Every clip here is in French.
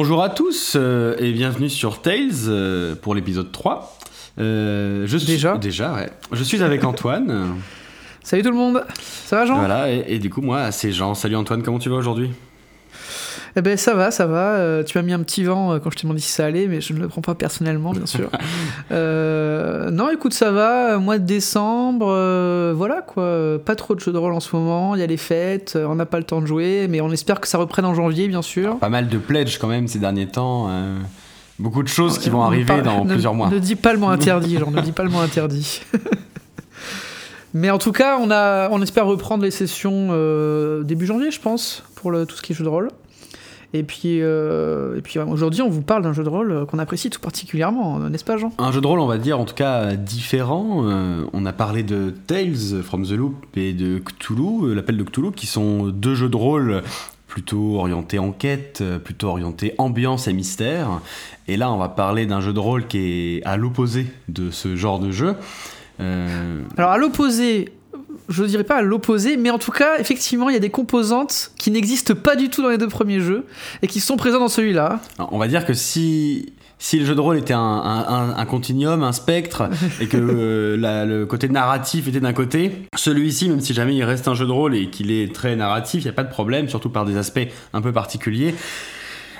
Bonjour à tous euh, et bienvenue sur Tales euh, pour l'épisode 3. Euh, je suis, Déjà Déjà, ouais. Je suis avec Antoine. Salut tout le monde, ça va Jean? Voilà, et, et du coup, moi, c'est Jean. Salut Antoine, comment tu vas aujourd'hui? Eh ben ça va, ça va. Euh, tu m'as mis un petit vent euh, quand je t'ai demandé si ça allait, mais je ne le prends pas personnellement, bien sûr. Euh, non, écoute, ça va. Mois de décembre, euh, voilà quoi. Pas trop de jeux de rôle en ce moment. Il y a les fêtes, on n'a pas le temps de jouer, mais on espère que ça reprenne en janvier, bien sûr. Pas mal de pledges quand même ces derniers temps. beaucoup de choses qui vont On arriver dans ne- plusieurs mois. Ne dis pas le mot interdit, genre, ne dis pas le mot interdit. Mais en tout cas, on, a, on espère reprendre les sessions euh, début janvier, je pense, pour le, tout ce qui est jeu de rôle. Et puis, euh, et puis aujourd'hui, on vous parle d'un jeu de rôle euh, qu'on apprécie tout particulièrement, euh, n'est-ce pas, Jean? Un jeu de rôle, on va dire, en tout cas différent. Euh, on a parlé de Tales from the Loop et de Cthulhu, l'appel de Cthulhu, qui sont deux jeux de rôle plutôt orientés enquête, plutôt orientés ambiance et mystère. Et là, on va parler d'un jeu de rôle qui est à l'opposé de ce genre de jeu. Euh, Alors, à l'opposé, je ne dirais pas à l'opposé, mais en tout cas, effectivement, il y a des composantes qui n'existent pas du tout dans les deux premiers jeux et qui sont présentes dans celui-là. on va dire que si, si le jeu de rôle était un, un, un- un continuum, un spectre, et que euh, la- le côté narratif était d'un côté, celui-ci, même si jamais il reste un jeu de rôle et qu'il est très narratif, il n'y a pas de problème, surtout par des aspects un peu particuliers.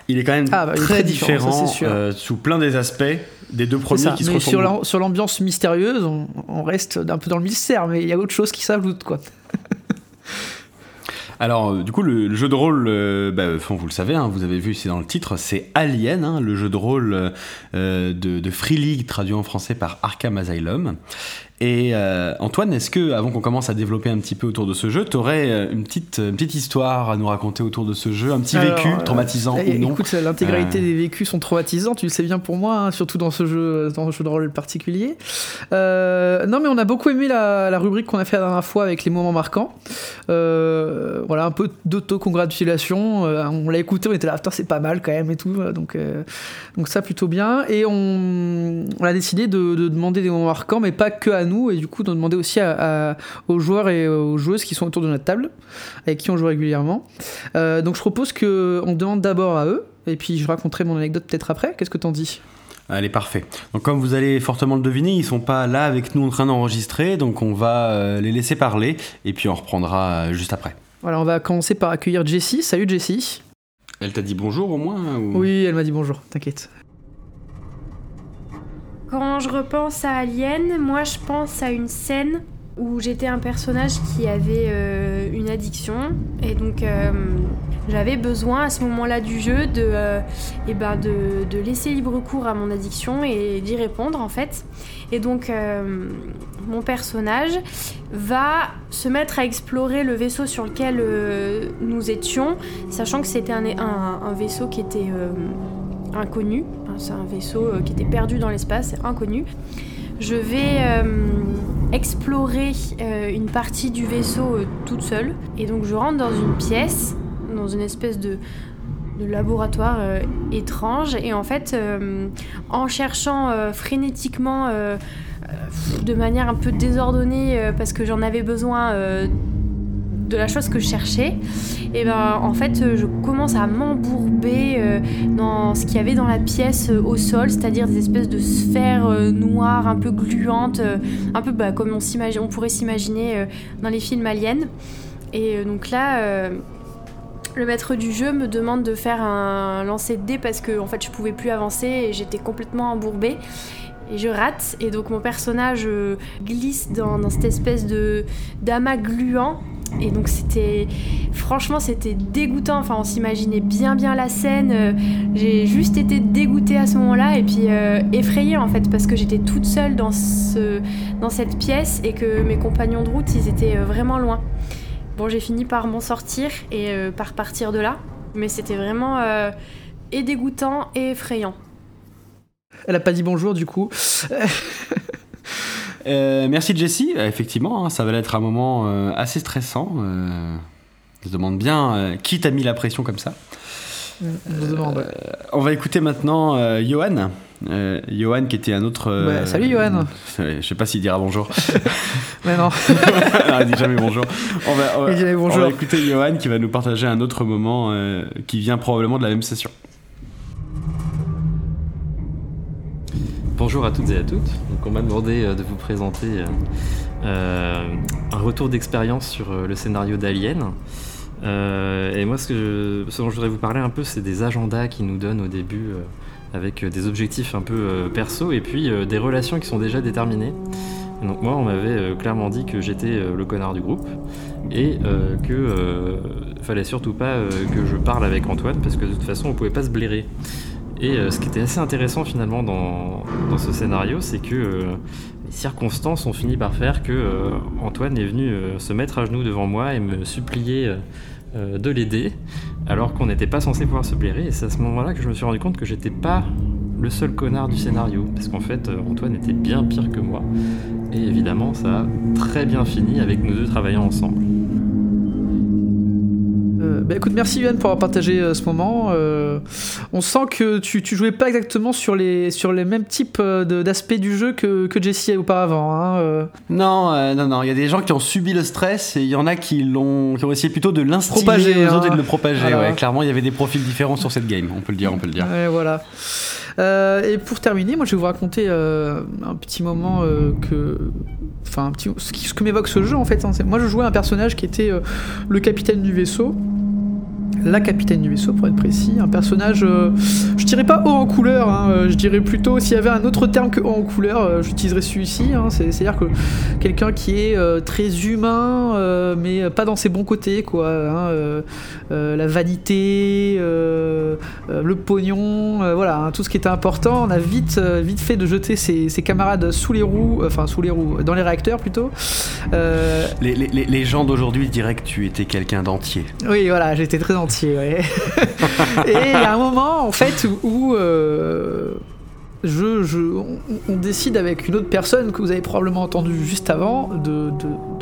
Il est quand même Ah, bah, très, très différent, ça, euh, sous plein des aspects des deux premiers ça. qui se Mais sur ressemblent. l'am- sur l'ambiance mystérieuse, on, on reste un peu dans le mystère, mais il y a autre chose qui s'ajoute, quoi. Alors, euh, du coup, le, le jeu de rôle, euh, bah, enfin, vous le savez, hein, vous avez vu, c'est dans le titre, c'est Alien, hein, le jeu de rôle euh, de, de Free League, traduit en français par Arkham Asylum. Et euh, Antoine, est-ce que, avant qu'on commence à développer un petit peu autour de ce jeu, tu aurais une petite, une petite histoire à nous raconter autour de ce jeu, un petit Alors, vécu euh, traumatisant Eh, ou non? Écoute, l'intégralité Euh. des vécus sont traumatisants, tu le sais bien pour moi, hein, surtout dans ce jeu, dans ce jeu de rôle particulier. Euh, non, mais on a beaucoup aimé la, la rubrique qu'on a fait la dernière fois avec les moments marquants. Euh, voilà, un peu d'autocongratulation. Euh, on l'a écouté, on était là, putain, c'est pas mal quand même et tout. euh, Donc, euh, donc ça, plutôt bien. Et on, on a décidé de, de demander des moments marquants, mais pas que à nous, et du coup, de demander aussi à- à- aux joueurs et aux joueuses qui sont autour de notre table, avec qui on joue régulièrement. Euh, donc je propose que on demande d'abord à eux, et puis je raconterai mon anecdote peut-être après. Qu'est-ce que t'en dis? Allez, parfait. Donc, comme vous allez fortement le deviner, ils sont pas là avec nous en train d'enregistrer, donc on va euh, les laisser parler, et puis on reprendra euh, juste après. Voilà, on va commencer par accueillir Jessie. Salut Jessie. Elle t'a dit bonjour au moins ou- Oui, elle m'a dit bonjour, t'inquiète. Quand je repense à Alien, moi je pense à une scène où j'étais un personnage qui avait euh, une addiction et donc euh, j'avais besoin à ce moment-là du jeu de, euh, eh ben de, de laisser libre cours à mon addiction et d'y répondre en fait. Et donc euh, mon personnage va se mettre à explorer le vaisseau sur lequel nous étions, sachant que c'était un, un- vaisseau qui était inconnu. C'est un vaisseau euh, qui était perdu dans l'espace, inconnu. Je vais euh, explorer euh, une partie du vaisseau toute seule. Et donc je rentre dans une pièce, dans une espèce de, laboratoire étrange. Et en fait, en cherchant frénétiquement, de manière un peu désordonnée, parce que j'en avais besoin de la chose que je cherchais, et ben en fait euh, je commence à m'embourber euh, dans ce qu'il y avait dans la pièce euh, au sol, c'est-à-dire des espèces de sphères noires un peu gluantes, un peu bah, comme on, on pourrait s'imaginer dans les films aliens. Et donc là, le maître du jeu me demande de faire un lancer de dés parce que en fait je pouvais plus avancer et j'étais complètement embourbée. Et je rate, et donc mon personnage euh, glisse dans, cette espèce de d'amas gluant. Et donc c'était, franchement c'était dégoûtant. Enfin on s'imaginait bien bien la scène. Euh, J'ai juste été dégoûtée à ce moment-là et puis euh, effrayée en fait parce que j'étais toute seule dans ce, dans cette pièce et que mes compagnons de route ils étaient vraiment loin. Bon j'ai fini par m'en sortir et par partir de là. Mais c'était vraiment et dégoûtant et effrayant. Elle a pas dit bonjour du coup. Euh, merci Jessie. Euh, effectivement, hein, ça va être un moment euh, assez stressant. Euh, je demande bien qui t'a mis la pression comme ça. On se demande. On va écouter maintenant Johan. Johan qui était un autre. Ouais, salut, Johan. Je sais pas s'il dira bonjour. Mais non. non, il dit jamais bonjour. On va, on va- Il dit jamais bonjour. on va écouter Johan qui va nous partager un autre moment qui vient probablement de la même session. Bonjour à toutes et à toutes. On m'a demandé de vous présenter un retour d'expérience sur le scénario d'Alien. et moi, ce, que ce, dont je voudrais vous parler un peu, c'est des agendas qui nous donnent au début avec des objectifs un peu perso et puis des relations qui sont déjà déterminées. Donc moi, on m'avait clairement dit que j'étais le connard du groupe et que fallait surtout pas que je parle avec Antoine parce que de toute façon, on pouvait pas se blairer. Et euh, ce qui était assez intéressant finalement dans, ce scénario, c'est que euh, les circonstances ont fini par faire que euh, Antoine est venu se mettre à genoux devant moi et me supplier de l'aider, alors qu'on n'était pas censé pouvoir se blairer. Et c'est à ce moment-là que je me suis rendu compte que j'étais pas le seul connard du scénario, parce qu'en fait Antoine était bien pire que moi. Et évidemment, ça a très bien fini avec nous deux travaillant ensemble. Euh, bah écoute, merci Yann pour avoir partagé euh, ce moment. Euh, on sent que tu, tu jouais pas exactement sur les, sur les mêmes types d'aspects du jeu que, que Jessie auparavant. Hein, non, non, non. Il y a des gens qui ont subi le stress et il y en a qui, l'ont, qui ont essayé plutôt de aux autres et de le hein. propager. Ouais, clairement, il y avait des profils différents sur cette game. On peut le dire, on peut le dire. Ouais, voilà. et pour terminer, moi je vais vous raconter un petit moment que. Enfin, petit, ce, que m'évoque ce jeu en fait. Hein, moi je jouais un personnage qui était le capitaine du vaisseau la capitaine du vaisseau pour être précis, un personnage, euh, je dirais pas haut en couleur, hein, euh, je dirais plutôt s'il y avait un autre terme que haut en couleur, euh, j'utiliserais celui-ci, hein, c'est-à-dire que quelqu'un qui est très humain, mais pas dans ses bons côtés, quoi, hein, la vanité, le pognon, voilà, tout ce qui était important, on a vite, vite fait de jeter ses, camarades sous les roues, enfin sous les roues, dans les réacteurs plutôt. Les, les, les, gens d'aujourd'hui diraient que tu étais quelqu'un d'entier. Oui, voilà, j'étais très entier et il y a un moment, en fait, où, euh, je, on, décide avec une autre personne que vous avez probablement entendu juste avant de,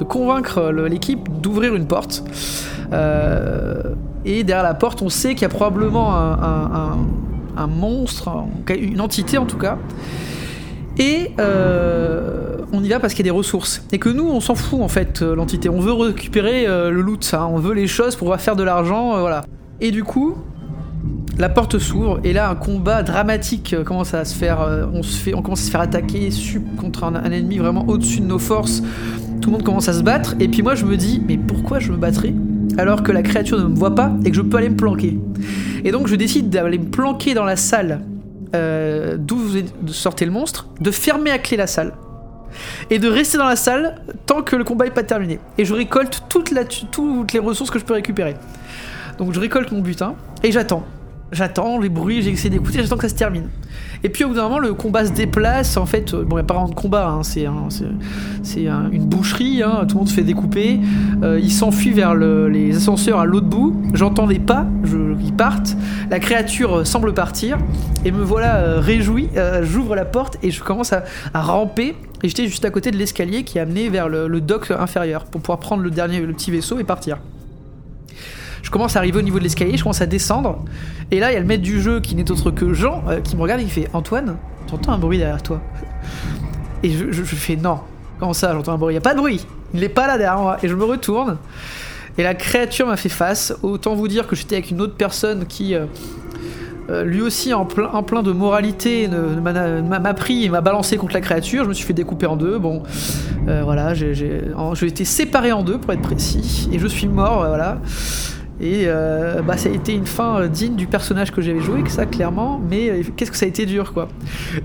convaincre l'équipe d'ouvrir une porte. Euh, et derrière la porte, on sait qu'il y a probablement un, un, monstre, une entité en tout cas. Et euh, on y va parce qu'il y a des ressources. Et que nous, on s'en fout en fait, l'entité. On veut récupérer le loot. On veut les choses pour pouvoir faire de l'argent, voilà. Et du coup, la porte s'ouvre et là un combat dramatique euh, commence à se faire. Euh, on se fait, commence à se faire attaquer contre un, ennemi vraiment au-dessus de nos forces. Tout le monde commence à se battre et puis moi je me dis mais pourquoi je me battrais alors que la créature ne me voit pas et que je peux aller me planquer? Et donc je décide d'aller me planquer dans la salle euh, d'où sortait le monstre, de fermer à clé la salle et de rester dans la salle tant que le combat n'est pas terminé. Et je récolte toutes les ressources que je peux récupérer. Donc je récolte mon butin et j'attends. J'attends les bruits, j'ai essayé d'écouter, j'attends que ça se termine. Et puis au bout d'un moment, le combat se déplace. En fait, bon, il n'y a pas vraiment de combat, hein, c'est une boucherie, hein, tout le monde se fait découper. Euh, il s'enfuit vers les ascenseurs à l'autre bout. J'entends des pas, je, ils partent. La créature semble partir. Et me voilà euh, réjoui. Euh, j'ouvre la porte et je commence à, ramper. Et j'étais juste à côté de l'escalier qui amenait vers le, dock inférieur pour pouvoir prendre le dernier, petit vaisseau et partir. Je commence à arriver au niveau de l'escalier, je commence à descendre. Et là, il y a le maître du jeu qui n'est autre que Jean euh, qui me regarde et qui fait Antoine, t'entends un bruit derrière toi? Et je, fais Non. Comment ça, j'entends un bruit? Il n'y a pas de bruit. Il n'est pas là derrière moi. Et je me retourne. Et la créature m'a fait face. Autant vous dire que j'étais avec une autre personne qui. Euh, euh, lui aussi en plein, en plein de moralité m'a pris et m'a balancé contre la créature. Je me suis fait découper en deux. Bon, voilà, j'ai été séparé en deux pour être précis. Et je suis mort, voilà. Et euh, bah, ça a été une fin euh, digne du personnage que j'avais joué, que ça clairement, mais euh, qu'est-ce que ça a été dur quoi.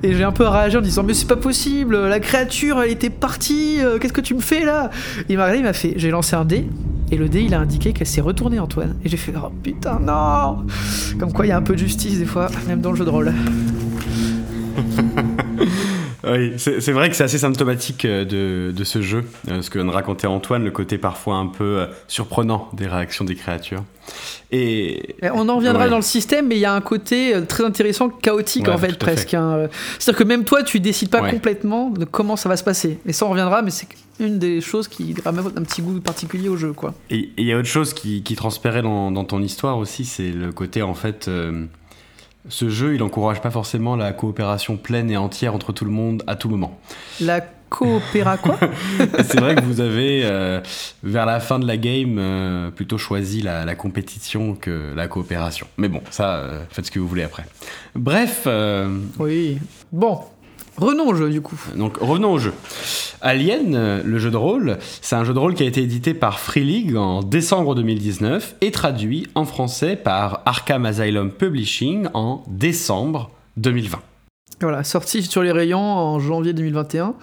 Et j'ai un peu réagi en disant mais c'est pas possible, la créature elle était partie, qu'est-ce que tu me fais là? Il m'a regardé, il m'a fait, j'ai lancé un dé, et le dé il a indiqué qu'elle s'est retournée Antoine. Et j'ai fait oh putain non Comme quoi il y a un peu de justice des fois, même dans le jeu de rôle. Oui, c'est vrai que c'est assez symptomatique euh, de, ce jeu, euh, ce que vient de raconter Antoine, le côté parfois un peu euh, surprenant des réactions des créatures. Et on en reviendra dans le système, mais il y a un côté très intéressant, chaotique en fait, presque. Hein. C'est-à-dire que même toi, tu décides pas complètement de comment ça va se passer. Et ça, on reviendra, mais c'est une des choses qui ramène un petit goût particulier au jeu, quoi. Et il y a autre chose qui, transpérait dans, ton histoire aussi, c'est le côté en fait ce jeu, il n'encourage pas forcément la coopération pleine et entière entre tout le monde à tout moment. La coopéra quoi? C'est vrai que vous avez, euh, vers la fin de la game, euh, plutôt choisi la, compétition que la coopération. Mais bon, ça, euh, faites ce que vous voulez après. Bref. Oui. Bon, Revenons au jeu du coup. Donc revenons au jeu. Alien, euh, le jeu de rôle, c'est un jeu de rôle qui a été édité par Free League en décembre 2019 et traduit en français par Arkham Asylum Publishing en décembre 2020. Voilà, sorti sur les rayons en janvier 2021.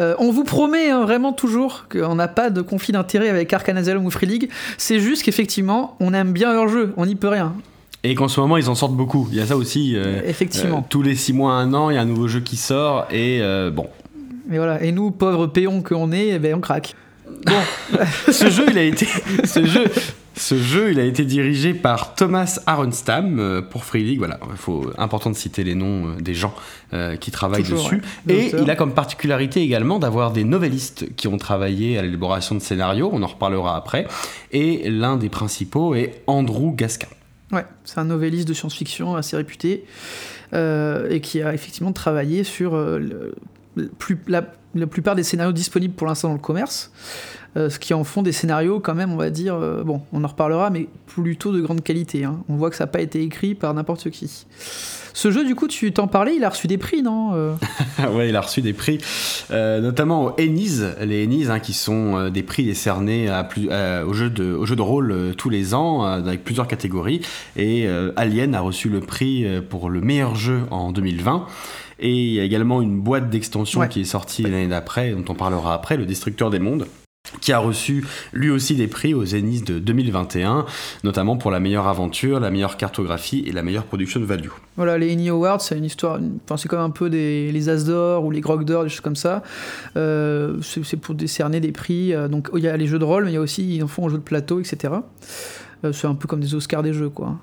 Euh, on vous promet hein, vraiment toujours qu'on n'a pas de conflit d'intérêt avec Arkham Asylum ou Free League. C'est juste qu'effectivement, on aime bien leur jeu, on n'y peut rien. Et qu'en ce moment, ils en sortent beaucoup. Il y a ça aussi. euh, Effectivement. euh, tous les 6 mois, un an, il y a un nouveau jeu qui sort. Et euh, bon. Et voilà. Et nous, pauvres péons qu'on est, eh ben, on craque. Bon, ce jeu, il a été. ce jeu. Ce jeu, il a été dirigé par Thomas Aronstam pour Free League. Voilà, il faut important de citer les noms des gens euh, qui travaillent Toujours, dessus. ouais. Et il a comme particularité également d'avoir des novellistes qui ont travaillé à l'élaboration de scénarios. On en reparlera après. Et l'un des principaux est Andrew Gaskin. Ouais, c'est un novelliste de science-fiction assez réputé euh, et qui a effectivement travaillé sur euh, la, plupart des scénarios disponibles pour l'instant dans le commerce. euh, ce qui en font des scénarios quand même, on va dire, bon, on en reparlera, mais plutôt de grande qualité. hein. On voit que ça n'a pas été écrit par n'importe qui. Ce jeu, du coup, tu t'en parlais, il a reçu des prix, non Euh, ouais, il a reçu des prix, euh, notamment aux Ennies, les Ennies hein, qui sont euh, des prix décernés à plus, euh, au, jeu de, rôle tous les ans, avec plusieurs catégories. Et Alien a reçu le prix pour le meilleur jeu en 2020. Et il y a également une boîte d'extension Ouais. qui est sortie l'année d'après, dont on parlera après, le Destructeur des Mondes qui a reçu lui aussi des prix aux Ennies de 2021, notamment pour la meilleure aventure, la meilleure cartographie et la meilleure production value. Voilà, les Ennie Awards, c'est une histoire, enfin, c'est comme un peu des, les As d'or ou les Grog d'or, des choses comme ça. Euh, c'est pour décerner des prix. euh, donc il y a les jeux de rôle, mais il y a aussi, ils en font en jeu de plateau, etc. Euh, c'est un peu comme des Oscars des jeux, quoi.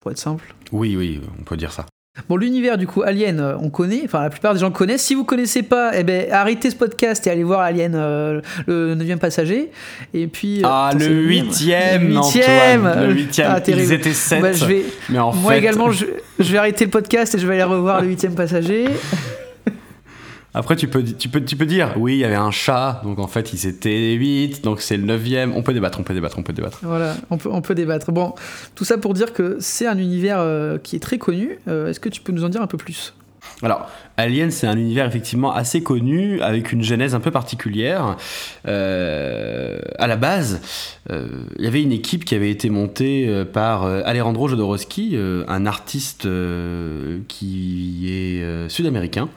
Pour être simple. Oui, oui, on peut dire ça. Bon, l'univers du coup, Alien, euh, on connaît, enfin la plupart des gens connaissent. Si vous connaissez pas, eh ben, arrêtez ce podcast et allez voir Alien, euh, le 9 passager. Et puis. euh, Ah, le nul. huitième, Le huitième. Antoine, le huitième. Ah, terrible. Ils étaient sept. Bah, je vais, Mais en moi fait, également, je, je vais arrêter le podcast et je vais aller revoir le 8 passager. Après tu peux, tu, peux, tu peux dire, oui, il y avait un chat, donc en fait ils étaient 8, donc c'est le neuvième. On peut débattre, on peut débattre, on peut débattre. Voilà, on peut, on peut débattre. Bon, tout ça pour dire que c'est un univers euh, qui est très connu. Euh, Est-ce que tu peux nous en dire un peu plus? Alors, Alien, c'est un univers effectivement assez connu, avec une genèse un peu particulière. Euh, à la base, euh, il y avait une équipe qui avait été montée euh, par euh, Alejandro Jodorowsky, un artiste qui est sud-américain,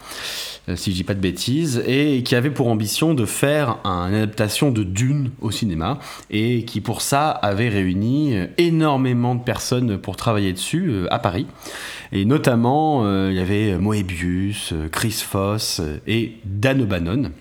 si je dis pas de bêtises, et qui avait pour ambition de faire un- une adaptation de Dune au cinéma, et qui pour ça avait réuni énormément de personnes pour travailler dessus à Paris. Et notamment, il y avait Moebius, euh, Chris Foss euh, et Dan O'Bannon,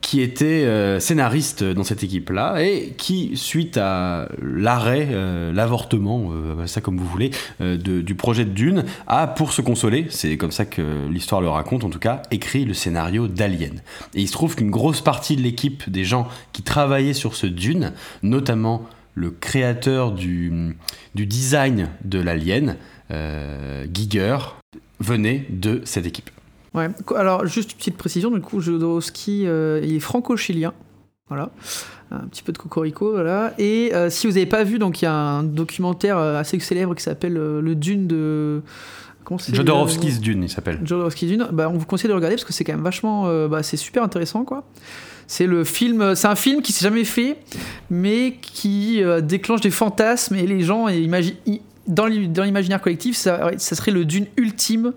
qui étaient euh, scénaristes dans cette équipe-là et qui, suite à l'arrêt, l'avortement, ça comme vous voulez, du projet de Dune, a, pour se consoler, c'est comme ça que l'histoire le raconte en tout cas, écrit le scénario d'Alien. Et il se trouve qu'une grosse partie de l'équipe des gens qui travaillaient sur ce Dune, notamment le créateur du, design de l'Alien, Giger, venait de cette équipe. Ouais. Alors, juste une petite précision, du coup, Jodorowsky, euh, il est franco-chilien. Voilà. Un petit peu de cocorico, voilà. Et euh, si vous n'avez pas vu, donc il y a un documentaire euh, assez célèbre qui s'appelle euh, Le Dune de. Comment c'est Jodorowsky's Dune, il s'appelle. Jodorowsky Dune, bah, on vous conseille de le regarder parce que c'est quand même vachement, bah, c'est super intéressant quoi. C'est le film, c'est un film qui s'est jamais fait, mais qui déclenche des fantasmes et les gens et imagi- i- dans l'i- dans l'imaginaire collectif, ça, ça serait le Dune ultime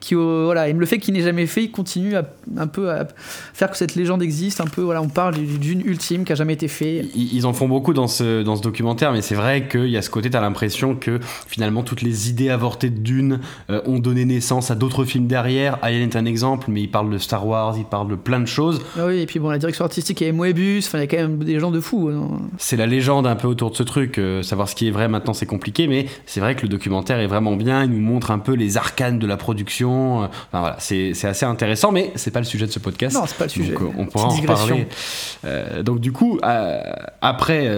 qui euh, voilà, et le fait qu'il n'ait jamais fait, il continue à, un peu à faire que cette légende existe, un peu voilà, on parle du Dune ultime qui a jamais été fait. Ils ils en font beaucoup dans ce, dans ce documentaire, mais c'est vrai qu'il y a ce côté, t'as l'impression que finalement toutes les idées avortées de Dune euh, ont donné naissance à d'autres films derrière. Alien est un exemple, mais il parle de Star Wars, il parle de plein de choses. Ah oui, et puis bon, la direction artistique, il y avait Moebius, enfin il y a quand même des gens de fous. hein. C'est la légende un peu autour de ce truc. euh, savoir ce qui est vrai maintenant, c'est compliqué, mais c'est vrai que le documentaire est vraiment bien. Il nous montre un peu les arcanes de la production. euh, Enfin voilà, c'est c'est assez intéressant, mais c'est pas le sujet de ce podcast. Non, c'est pas le sujet. Donc, euh, on pourra en reparler. Euh, donc du coup, euh, après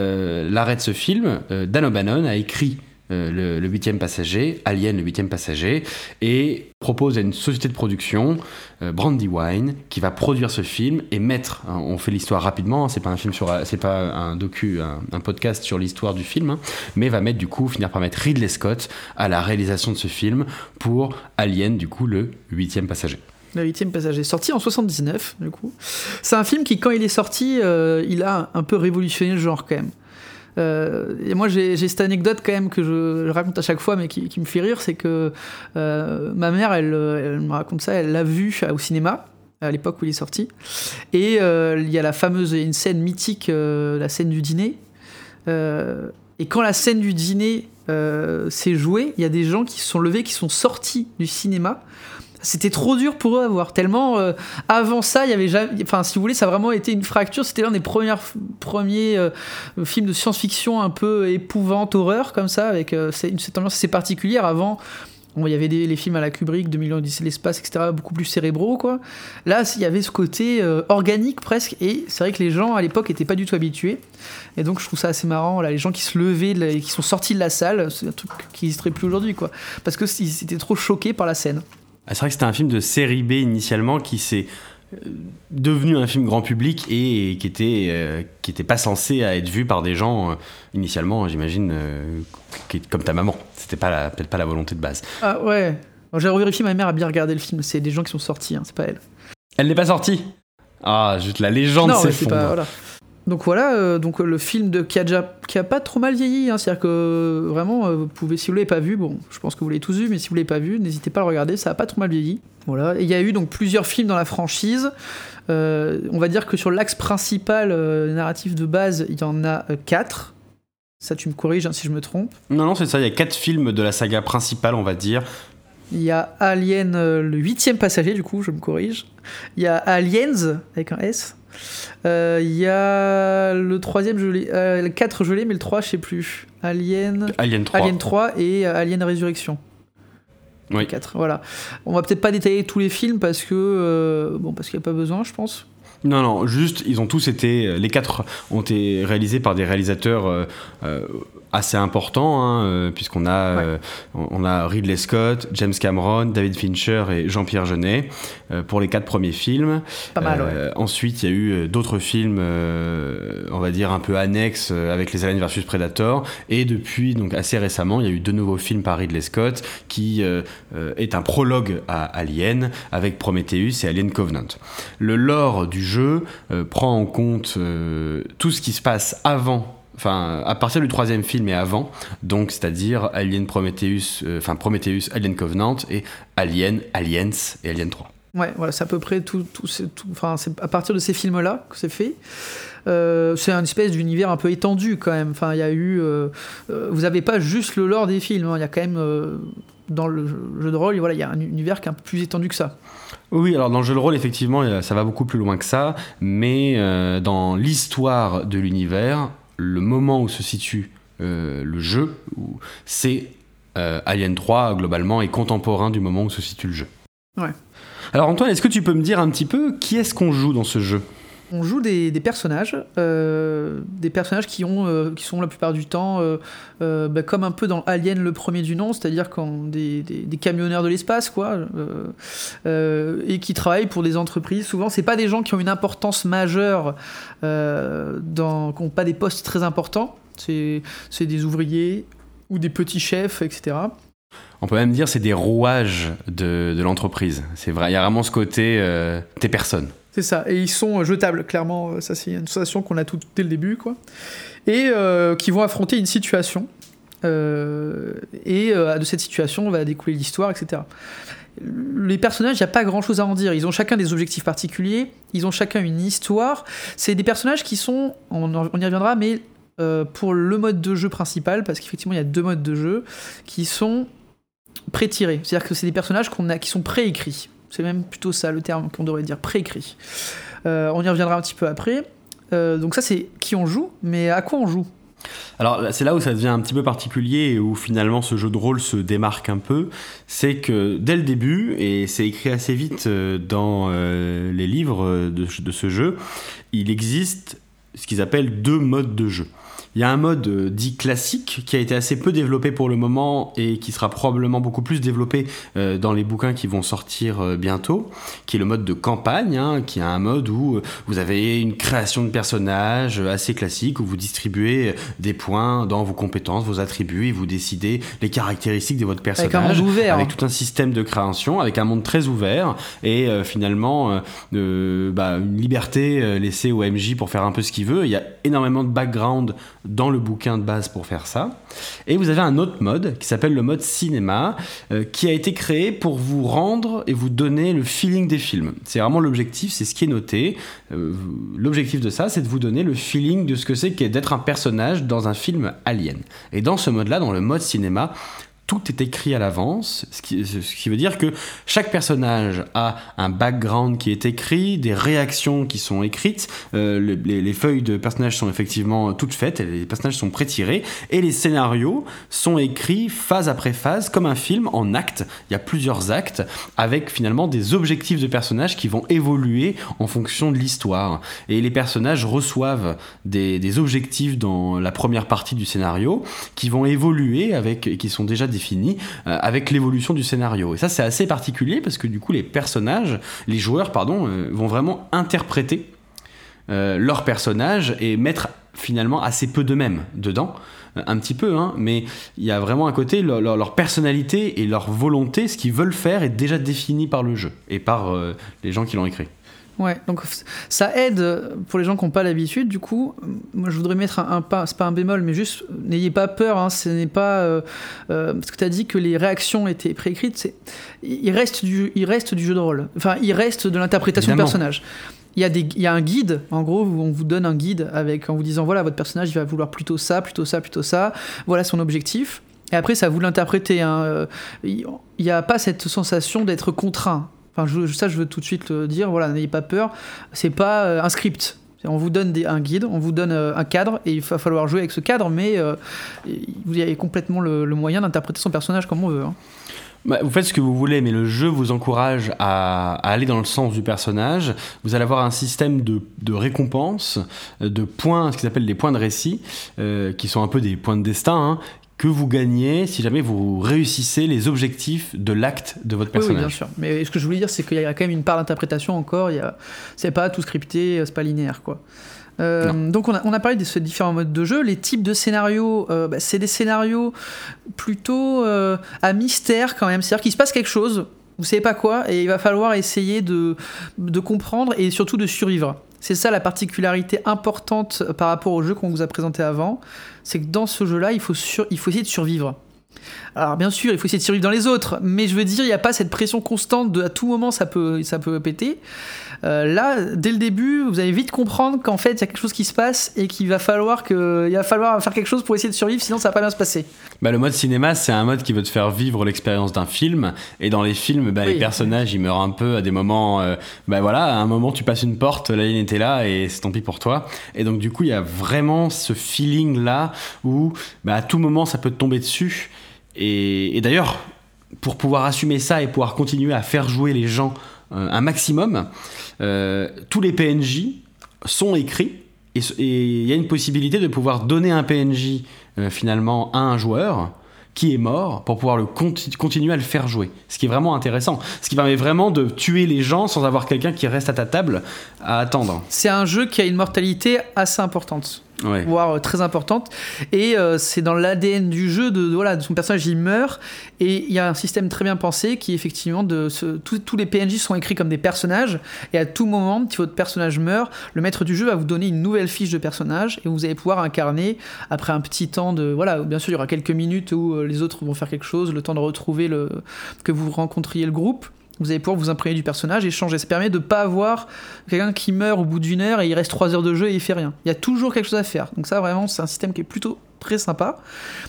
l'arrêt de ce film, Dan O'Bannon a écrit le, le huitième passager, Alien le huitième passager, et propose à une société de production, euh, Brandywine, qui va produire ce film et mettre. hein, on fait l'histoire rapidement. hein, c'est pas un film sur, c'est pas un docu, un, un podcast sur l'histoire du film, hein, mais va mettre du coup finir par mettre Ridley Scott à la réalisation de ce film pour Alien, du coup le huitième passager. Le huitième passager, sorti en 79, du coup. C'est un film qui, quand il est sorti, euh, il a un peu révolutionné le genre, quand même. Euh, et moi, j'ai cette anecdote quand même que je, raconte à chaque fois, mais qui, me fait rire, c'est que euh, ma mère, elle, elle, me raconte ça, elle l'a vu au cinéma à l'époque où il est sorti. Et il y a la fameuse, une scène mythique, la scène du dîner. et quand la scène du dîner s'est jouée, il y a des gens qui se sont levés, qui sont sortis du cinéma c'était trop dur pour eux à voir. Tellement euh, avant ça, il y avait jamais. Enfin, si vous voulez, ça a vraiment été une fracture. C'était l'un des premiers, euh, films de science-fiction un peu épouvante, horreur, comme ça, avec euh, cette ambiance assez particulière. Avant, il y avait les films à la Kubrick, 2000 millions de l'espace, etc., beaucoup plus cérébraux, quoi. Là, il y avait ce côté organique presque, et c'est vrai que les gens à l'époque n'étaient pas du tout habitués. Et donc, je trouve ça assez marrant, les gens qui se levaient, qui sont sortis de la salle, c'est un truc qui n'existerait plus aujourd'hui, quoi. Parce qu'ils étaient trop choqués par la scène. Ah, c'est vrai que c'était un film de série B initialement qui s'est euh, devenu un film grand public et qui était euh, qui était pas censé être vu par des gens euh, initialement j'imagine comme ta maman. C'était pas peut-être pas la volonté de base. Ah ouais. J'ai revérifié ma mère a bien regardé le film. C'est des gens qui sont sortis hein, c'est pas elle. Elle n'est pas sortie? Ah juste la légende s'effondre. voilà. Donc voilà, euh, donc le film de, qui, a qui a pas trop mal vieilli, hein, c'est-à-dire que euh, vraiment, euh, vous pouvez, si vous l'avez pas vu, bon, je pense que vous l'avez tous vu, mais si vous l'avez pas vu, n'hésitez pas à le regarder, ça a pas trop mal vieilli. Voilà, il y a eu donc plusieurs films dans la franchise. on va dire que sur l'axe principal narratif de base, il y en a quatre. Ça, tu me corriges hein, si je me trompe. Non, non, c'est ça, il y a quatre films de la saga principale, on va dire. Il y a Alien, le huitième passager, du coup, je me corrige. Il y a Aliens, avec un S. Il euh, y a le troisième, je l'ai, euh, le 4 je l'ai, mais le 3 je sais plus. Alien, Alien 3, Alien 3 et euh, Alien Résurrection. Oui. 4, voilà. On va peut-être pas détailler tous les films parce que bon parce qu'il n'y a pas besoin, je pense. Non, non, juste, ils ont tous été. Les quatre ont été réalisés par des réalisateurs assez important, hein, euh, puisqu'on a, euh, on a Ridley Scott, James Cameron, David Fincher et Jean-Pierre Jeunet euh, pour les quatre premiers films. Pas mal, Ensuite, il y a eu d'autres films, on va dire, un peu annexes avec les Aliens versus Predator. Et depuis, donc assez récemment, il y a eu deux nouveaux films par Ridley Scott qui est un prologue à Alien avec Prometheus et Alien Covenant. Le lore du jeu prend en compte tout ce qui se passe avant enfin à partir du troisième film et avant, donc c'est-à-dire Alien Prometheus, euh, enfin Prometheus, Alien Covenant et Alien, Aliens et Alien 3. Ouais, voilà, c'est à peu près tout, enfin c'est à partir de ces films-là que c'est fait. Euh, c'est un espèce d'univers un peu étendu quand même. Enfin, il y a eu, euh, vous n'avez pas juste le lore des films, hein. il y a quand même dans le jeu de rôle, voilà, il y a un univers qui est un peu plus étendu que ça. Oui, alors dans le jeu de rôle, effectivement, ça va beaucoup plus loin que ça, mais dans l'histoire de l'univers, le moment où se situe euh, le jeu, c'est euh, Alien 3 globalement est contemporain du moment où se situe le jeu. Ouais. Alors Antoine, est-ce que tu peux me dire un petit peu qui est-ce qu'on joue dans ce jeu? On joue des, personnages, euh, des personnages qui, ont, euh, qui sont la plupart du temps euh, bah, comme un peu dans Alien le premier du nom, c'est-à-dire des, des, camionneurs de l'espace, quoi, et qui travaillent pour des entreprises. Souvent, c'est pas des gens qui ont une importance majeure, dans, qui n'ont pas des postes très importants. C'est des ouvriers ou des petits chefs, etc. On peut même dire c'est des rouages de, l'entreprise. C'est vrai, il y a vraiment ce côté des personnes. Et ils sont jetables, clairement. Euh, ça, c'est une sensation qu'on a tout dès le début, quoi. Et euh, qui vont affronter une situation. Euh, et de cette situation va découler l'histoire, etc. Les personnages, il n'y a pas grand chose à en dire. Ils ont chacun des objectifs particuliers, ils ont chacun une histoire. C'est des personnages qui sont, on, y reviendra, mais pour le mode de jeu principal, parce qu'effectivement il y a deux modes de jeu, qui sont pré-tirés. C'est-à-dire que c'est des personnages qui sont préécrits. C'est même plutôt ça le terme qu'on devrait dire, préécrit. Euh, on y reviendra un petit peu après. Euh, donc ça c'est qui on joue, mais à quoi on joue? Alors c'est là où ça devient un petit peu particulier et où finalement ce jeu de rôle se démarque un peu, c'est que dès le début, et c'est écrit assez vite euh, dans les livres de, de, ce jeu, il existe ce qu'ils appellent deux modes de jeu. Il y a un mode euh, dit classique qui a été assez peu développé pour le moment et qui sera probablement beaucoup plus développé euh, dans les bouquins qui vont sortir euh, bientôt, qui est le mode de campagne, hein, qui est un mode où vous avez une création de personnages assez classique, où vous distribuez des points dans vos compétences, vos attributs, et vous décidez les caractéristiques de votre Avec un personnage. monde ouvert. Avec tout un système de création, avec un monde très ouvert, et finalement bah, une liberté laissée au MJ pour faire un peu ce qu'il veut. Il y a énormément de background dans le bouquin de base pour faire ça. Et vous avez un autre mode qui s'appelle le mode cinéma, euh, qui a été créé pour vous rendre et vous donner le feeling des films. C'est vraiment l'objectif, c'est ce qui est noté. Euh, l'objectif de ça, c'est de vous donner le feeling de ce que c'est qu'est d'être un personnage dans un film alien. Et dans ce mode-là, dans le mode cinéma, tout est écrit à l'avance, ce qui, veut dire que chaque personnage a un background qui est écrit, des réactions qui sont écrites, euh, le- les, les feuilles de personnages sont effectivement toutes faites, les personnages sont pré-tirés, et les scénarios sont écrits phase après phase, comme un film en actes. Il y a plusieurs actes, avec finalement des objectifs de personnages qui vont évoluer en fonction de l'histoire. Et les personnages reçoivent des, des objectifs dans la première partie du scénario, qui vont évoluer avec, et qui sont déjà euh, avec l'évolution du scénario. Et ça, c'est assez particulier parce que du coup, les personnages, les joueurs, pardon, euh, vont vraiment interpréter euh, leur personnage et mettre finalement assez peu d'eux-mêmes dedans. Un petit peu, hein, mais il y a vraiment un côté, leur, personnalité et leur volonté, ce qu'ils veulent faire est déjà défini par le jeu et par les gens qui l'ont écrit. Ouais, donc ça aide euh, pour les gens qui n'ont pas l'habitude. Du coup, moi je voudrais mettre un, un pas, c'est pas un bémol, mais juste n'ayez pas peur. Hein, ce n'est pas euh, euh, parce que tu as dit que les réactions étaient préécrites. C'est il reste du, il reste du jeu de rôle. Enfin, il reste de l'interprétation du personnage. Il y, a des, il y a un guide, en gros, où on vous donne un guide avec, en vous disant voilà, votre personnage il va vouloir plutôt ça, plutôt ça, plutôt ça, voilà son objectif. Et après, ça vous l'interpréter. hein. Euh, Il n'y a pas cette sensation d'être contraint. Enfin, je, ça, je veux tout de suite le dire. Voilà, n'ayez pas peur. C'est pas euh, un script. On vous donne un guide, on vous donne euh, un cadre, et il va falloir jouer avec ce cadre, mais euh, vous avez complètement le, moyen d'interpréter son personnage comme on veut. hein. Bah, vous faites ce que vous voulez, mais le jeu vous encourage à, aller dans le sens du personnage. Vous allez avoir un système de, de récompenses, de points, ce qu'ils appellent des points de récit, qui sont un peu des points de destin, hein, que vous gagnez si jamais vous réussissez les objectifs de l'acte de votre Oui, oui, personnage. bien sûr. Mais ce que je voulais dire, c'est qu'il y a quand même une part d'interprétation encore. Il y a... C'est pas tout scripté, c'est pas linéaire, quoi. Euh, donc on a, on a parlé de ces différents modes de jeu. Les types de scénarios, euh, bah, c'est des scénarios plutôt euh, à mystère quand même. C'est-à-dire qu'il se passe quelque chose, vous savez pas quoi, et il va falloir essayer de, de comprendre et surtout de survivre. C'est ça la particularité importante par rapport au jeu qu'on vous a présenté avant. C'est que dans ce jeu-là, il faut, sur- il faut essayer de survivre. Alors bien sûr, il faut essayer de survivre dans les autres, mais je veux dire, il n'y a pas cette pression constante de à tout moment ça peut, ça peut péter. Euh, là, dès le début, vous allez vite comprendre qu'en fait, il y a quelque chose qui se passe et qu'il va falloir que, il va falloir faire quelque chose pour essayer de survivre, sinon ça va pas bien se passer. Bah, le mode cinéma, c'est un mode qui veut te faire vivre l'expérience d'un film. Et dans les films, bah, Oui. les personnages, ils meurent un peu à des moments. euh, bah voilà, à un moment, tu passes une porte, la ligne était là et c'est tant pis pour toi. Et donc, du coup, il y a vraiment ce feeling-là où bah, à tout moment, ça peut te tomber dessus. Et, et d'ailleurs, pour pouvoir assumer ça et pouvoir continuer à faire jouer les gens un maximum, euh, tous les PNJ sont écrits. Et il y a une possibilité de pouvoir donner un PNJ euh, finalement à un joueur qui est mort pour pouvoir le conti- continuer à le faire jouer. Ce qui est vraiment intéressant. Ce qui permet vraiment de tuer les gens sans avoir quelqu'un qui reste à ta table à attendre. C'est un jeu qui a une mortalité assez importante. Ouais. voire euh, très importante. Et euh, c'est dans l'ADN du jeu de, voilà, de son personnage, il meurt. Et il y a un système très bien pensé qui, effectivement, de ce- tous les PNJ sont écrits comme des personnages. Et à tout moment, si votre personnage meurt, le maître du jeu va vous donner une nouvelle fiche de personnage et vous allez pouvoir incarner après un petit temps de. Voilà, bien sûr, il y aura quelques minutes où euh, les autres vont faire quelque chose, le temps de retrouver le, que vous rencontriez le groupe. Vous allez pouvoir vous imprégner du personnage et changer. Ça permet de pas avoir quelqu'un qui meurt au bout d'une heure et il reste 3 heures de jeu et il fait rien. Il y a toujours quelque chose à faire. Donc ça vraiment c'est un système qui est plutôt très sympa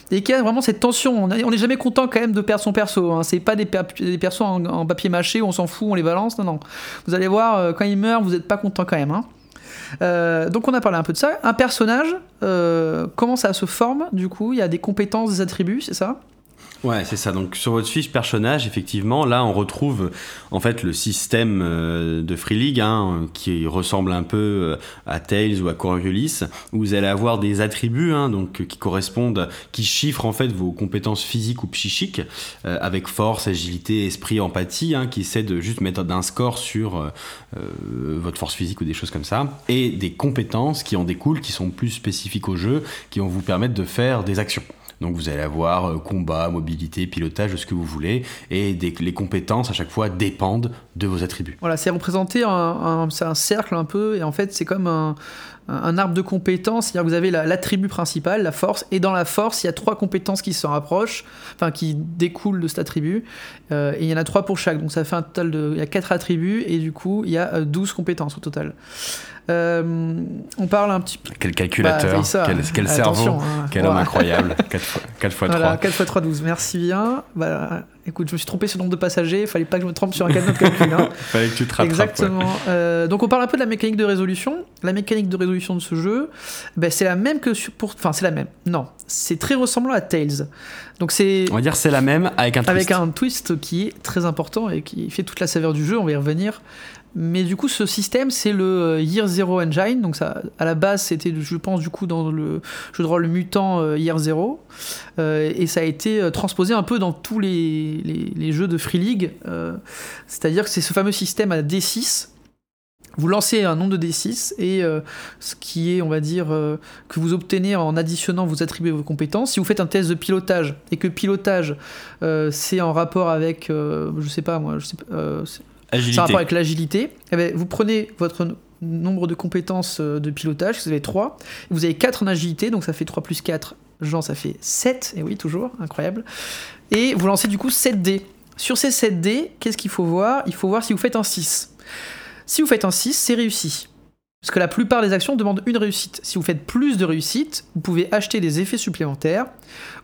et qui a vraiment cette tension. On n'est jamais content quand même de perdre son perso. Hein. C'est pas des, per- persos en, en papier mâché où on s'en fout, on les balance. Non non. Vous allez voir euh, quand il meurt, vous n'êtes pas content quand même. hein. Euh, donc on a parlé un peu de ça. Un personnage, euh, comment ça se forme du coup? Il y a des compétences, des attributs, c'est ça? Ouais, c'est ça. Donc sur votre fiche personnage, effectivement, là on retrouve en fait le système euh, de Free League hein, qui ressemble un peu euh, à Tails ou à Coriolis, où vous allez avoir des attributs hein, donc qui correspondent, qui chiffrent en fait vos compétences physiques ou psychiques euh, avec force, agilité, esprit, empathie, hein, qui essaient de juste mettre d'un score sur votre force physique ou des choses comme ça, et des compétences qui en découlent, qui sont plus spécifiques au jeu, qui vont vous permettre de faire des actions. Donc vous allez avoir euh, combat, mobilité, pilotage, ce que vous voulez, et les compétences à chaque fois dépendent de vos attributs. Voilà, c'est représenté, c'est un cercle un peu, et en fait c'est comme un, arbre de compétences, c'est-à-dire que vous avez l'attribut principal, la force, et dans la force il y a trois compétences qui s'en rapprochent, enfin qui découlent de cet attribut, euh, et il y en a trois pour chaque, donc ça fait un total de, il y a quatre attributs, et du coup il y a 12 euh, compétences au total. Euh, on parle un petit peu. Quel calculateur, bah, quel, cerveau, hein. quel homme incroyable. 4 x 3. Voilà, 4 x 3, 12. Merci bien. Bah, écoute, je me suis trompé sur le nombre de passagers. Il fallait pas que je me trompe sur un cadenas de calcul. Hein. fallait que tu te rattrapes. Exactement. Euh, donc, on parle un peu de la mécanique de résolution. La mécanique de résolution de ce jeu, bah, c'est la même que pour. Enfin, c'est la même. Non, c'est très ressemblant à Tails. Donc c'est. On va dire c'est la même avec un twist. Avec un twist qui est très important et qui fait toute la saveur du jeu. On va y revenir. Mais du coup, ce système, c'est le euh, Year Zero Engine. Donc, à la base, c'était, je pense, du coup, dans le jeu de rôle mutant euh, Year Zero. Euh, et ça a été transposé un peu dans tous les, les, jeux de Free League. c'est-à-dire que c'est ce fameux système à D6. Vous lancez un nombre de D6 et ce qui est, on va dire, que vous obtenez en additionnant vos attributs et vos compétences. Si vous faites un test de pilotage et que pilotage, c'est en rapport avec, je sais pas moi, je sais pas, Agilité. rapport avec l'agilité. Eh ben, vous prenez votre nombre de compétences euh, de pilotage, vous avez 3, vous avez 4 en agilité, donc ça fait 3 plus 4, Jean, ça fait 7, et oui, toujours, incroyable. Et vous lancez du coup 7 dés. Sur ces 7 dés, qu'est-ce qu'il faut voir? Il faut voir si vous faites un 6. Si vous faites un 6, c'est réussi. Parce que la plupart des actions demandent une réussite. Si vous faites plus de réussite, vous pouvez acheter des effets supplémentaires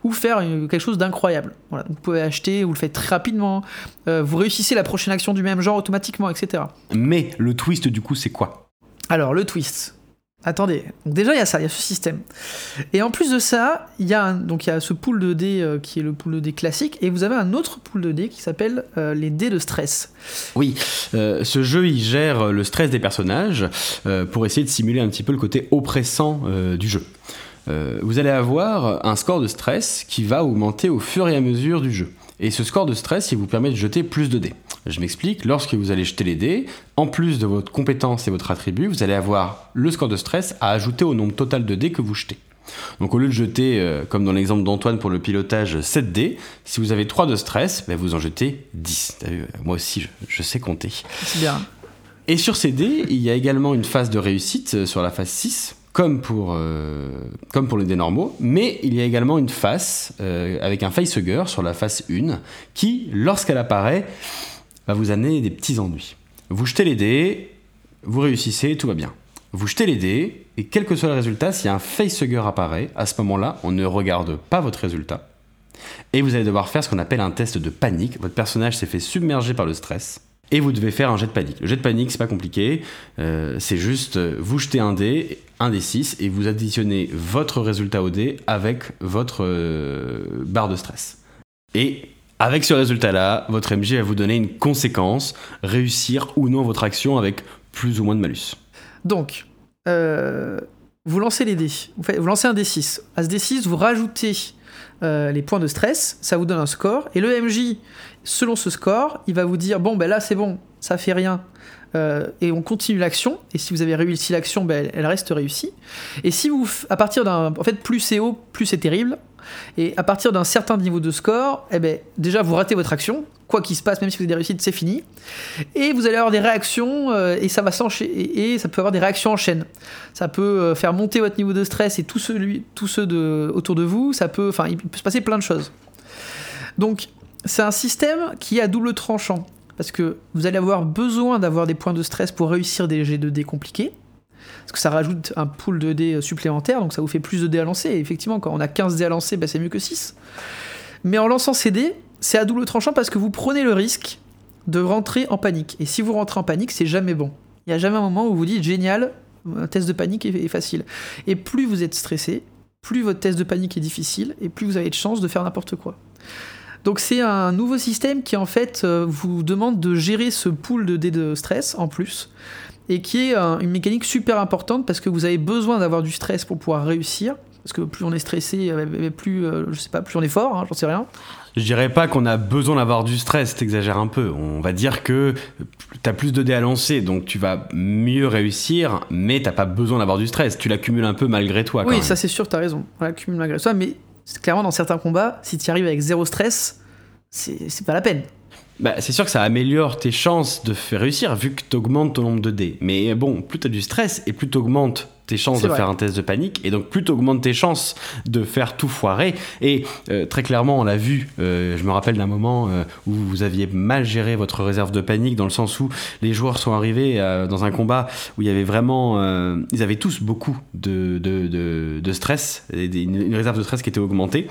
ou faire quelque chose d'incroyable. Voilà, vous pouvez acheter, vous le faites très rapidement, euh, vous réussissez la prochaine action du même genre automatiquement, etc. Mais le twist du coup, c'est quoi? Alors le twist, Attendez, donc déjà il y a ça, il y a ce système. Et en plus de ça, il y a, donc il y a ce pool de dés euh, qui est le pool de dés classique, et vous avez un autre pool de dés qui s'appelle euh, les dés de stress. Oui, euh, ce jeu il gère le stress des personnages pour essayer de simuler un petit peu le côté oppressant du jeu. vous allez avoir un score de stress qui va augmenter au fur et à mesure du jeu. Et ce score de stress, il vous permet de jeter plus de dés. Je m'explique, lorsque vous allez jeter les dés, en plus de votre compétence et votre attribut, vous allez avoir le score de stress à ajouter au nombre total de dés que vous jetez. Donc au lieu de jeter, euh, comme dans l'exemple d'Antoine pour le pilotage, 7 dés, si vous avez 3 de stress, ben, vous en jetez 10. Moi aussi, je, je sais compter. C'est bien. Et sur ces dés, il y a également une phase de réussite euh, sur la phase 6 comme pour, euh, comme pour les dés normaux, mais il y a également une face euh, avec un facehugger sur la face 1 qui, lorsqu'elle apparaît, va vous amener des petits ennuis. Vous jetez les dés, vous réussissez, tout va bien. Vous jetez les dés, et quel que soit le résultat, si un facehugger apparaît, à ce moment-là, on ne regarde pas votre résultat. Et vous allez devoir faire ce qu'on appelle un test de panique. Votre personnage s'est fait submerger par le stress et vous devez faire un jet de panique. Le jet de panique, c'est pas compliqué, euh, c'est juste euh, vous jetez un dé, un dé 6, et vous additionnez votre résultat au dé avec votre euh, barre de stress. Et avec ce résultat-là, votre MJ va vous donner une conséquence, réussir ou non votre action avec plus ou moins de malus. Donc, vous lancez les dés, vous, lancez un dé 6. À ce dé 6, vous rajoutez les points de stress, ça vous donne un score, et le MJ selon ce score, il va vous dire bon ben là c'est bon, ça fait rien. Euh, et on continue l'action. Et si vous avez réussi l'action, ben, elle reste réussie. Et si vous, à partir d'un, en fait, plus c'est haut, plus c'est terrible. Et à partir d'un certain niveau de score, eh ben, déjà vous ratez votre action. Quoi qu'il se passe, même si vous avez des réussites, c'est fini. Et vous allez avoir des réactions euh, et ça va s'enchaîner. Et ça peut avoir des réactions en chaîne. Ça peut euh, faire monter votre niveau de stress et tous ceux, tous ceux de, autour de vous. Ça peut, enfin, il peut se passer plein de choses. Donc, c'est un système qui est à double tranchant. Parce que vous allez avoir besoin d'avoir des points de stress pour réussir des G de dés compliqués. Parce que ça rajoute un pool de dés supplémentaire, donc ça vous fait plus de dés à lancer. Et effectivement, quand on a 15 dés à lancer, bah, c'est mieux que 6. Mais en lançant ces dés, c'est à double tranchant parce que vous prenez le risque de rentrer en panique. Et si vous rentrez en panique, c'est jamais bon. Il n'y a jamais un moment où vous dites génial, un test de panique est facile. Et plus vous êtes stressé, plus votre test de panique est difficile, et plus vous avez de chances de faire n'importe quoi. Donc c'est un nouveau système qui en fait euh, vous demande de gérer ce pool de dés de stress en plus et qui est euh, une mécanique super importante parce que vous avez besoin d'avoir du stress pour pouvoir réussir. Parce que plus on est stressé, euh, plus, je sais pas, plus on est fort, hein, j'en sais rien. Je dirais pas qu'on a besoin d'avoir du stress, t'exagères un peu. On va dire que t'as plus de dés à lancer, donc tu vas mieux réussir, mais t'as pas besoin d'avoir du stress. Tu l'accumules un peu malgré toi. quand oui, même. ça c'est sûr, t'as raison. On l'accumule malgré ça, mais c'est clairement dans certains combats, si tu arrives avec zéro stress, c'est pas la peine. Bah, c'est sûr que ça améliore tes chances de faire réussir vu que t'augmentes ton nombre de dés. Mais bon, plus t'as du stress et plus t'augmentes tes chances de vrai. faire un test de panique et donc plus t'augmentes tes chances de faire tout foirer. Et euh, très clairement, on l'a vu, euh, je me rappelle d'un moment euh, où vous aviez mal géré votre réserve de panique dans le sens où les joueurs sont arrivés dans un combat où il y avait vraiment... ils avaient tous beaucoup de, de, de- de stress, et une, une réserve de stress qui était augmentée.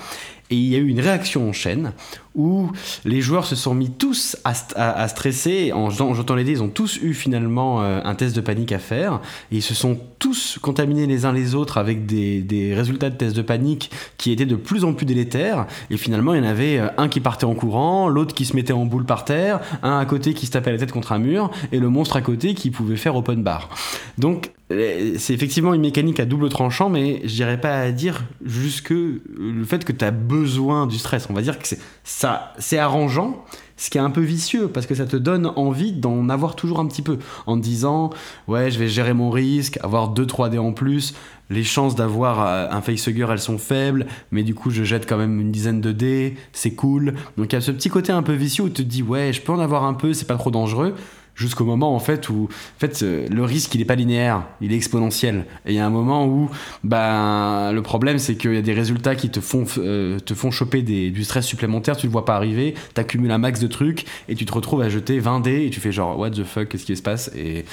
Et il y a eu une réaction en chaîne où les joueurs se sont mis tous à, st- à- à stresser. En jetant en jetant les dés, ils ont tous eu finalement euh, un test de panique à faire. Et ils se sont tous contaminés les uns les autres avec des, des résultats de test de panique qui étaient de plus en plus délétères. Et finalement, il y en avait euh, un qui partait en courant, l'autre qui se mettait en boule par terre, un à côté qui se tapait la tête contre un mur, et le monstre à côté qui pouvait faire open bar. Donc, euh, c'est effectivement une mécanique à double tranchant, mais je dirais pas à dire jusque le fait que tu as besoin du stress. On va dire que ça, c'est arrangeant, ce qui est un peu vicieux parce que ça te donne envie d'en avoir toujours un petit peu en te disant ouais, je vais gérer mon risque, avoir 2 3 dés en plus. Les chances d'avoir euh, un facehugger, elles sont faibles, mais du coup, je jette quand même une dizaine de dés, c'est cool. Donc, il y a ce petit côté un peu vicieux où tu te dis, ouais, je peux en avoir un peu, c'est pas trop dangereux jusqu'au moment en fait où en fait euh, le risque il est pas linéaire il est exponentiel. Et il y a un moment où ben le problème c'est qu'il y a des résultats qui te font euh, te font choper des, du stress supplémentaire. Tu le vois pas arriver t'accumules un max de trucs et tu te retrouves à jeter 20 dés et tu fais genre what the fuck qu'est-ce qui se passe? Et,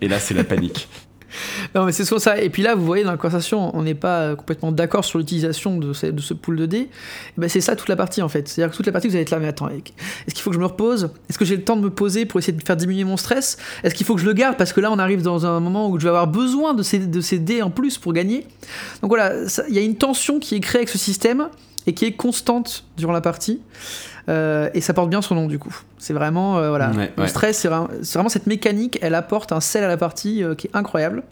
et là c'est la panique Non, mais c'est souvent ça. Et puis là, vous voyez, dans la conversation, on n'est pas euh, complètement d'accord sur l'utilisation de, ce- pool de dés. Et ben, c'est ça toute la partie, en fait. C'est-à-dire que toute la partie, vous allez être là, mais attends, est-ce qu'il faut que je me repose? Est-ce que j'ai le temps de me poser pour essayer de faire diminuer mon stress? Est-ce qu'il faut que je le garde? Parce que là, on arrive dans un moment où je vais avoir besoin de ces, dés en plus pour gagner. Donc voilà, il y a une tension qui est créée avec ce système et qui est constante durant la partie. Euh, et ça porte bien son nom du coup. C'est vraiment euh, voilà. Ouais, le ouais. stress, c'est vraiment, cette mécanique. Elle apporte un sel à la partie euh, qui est incroyable.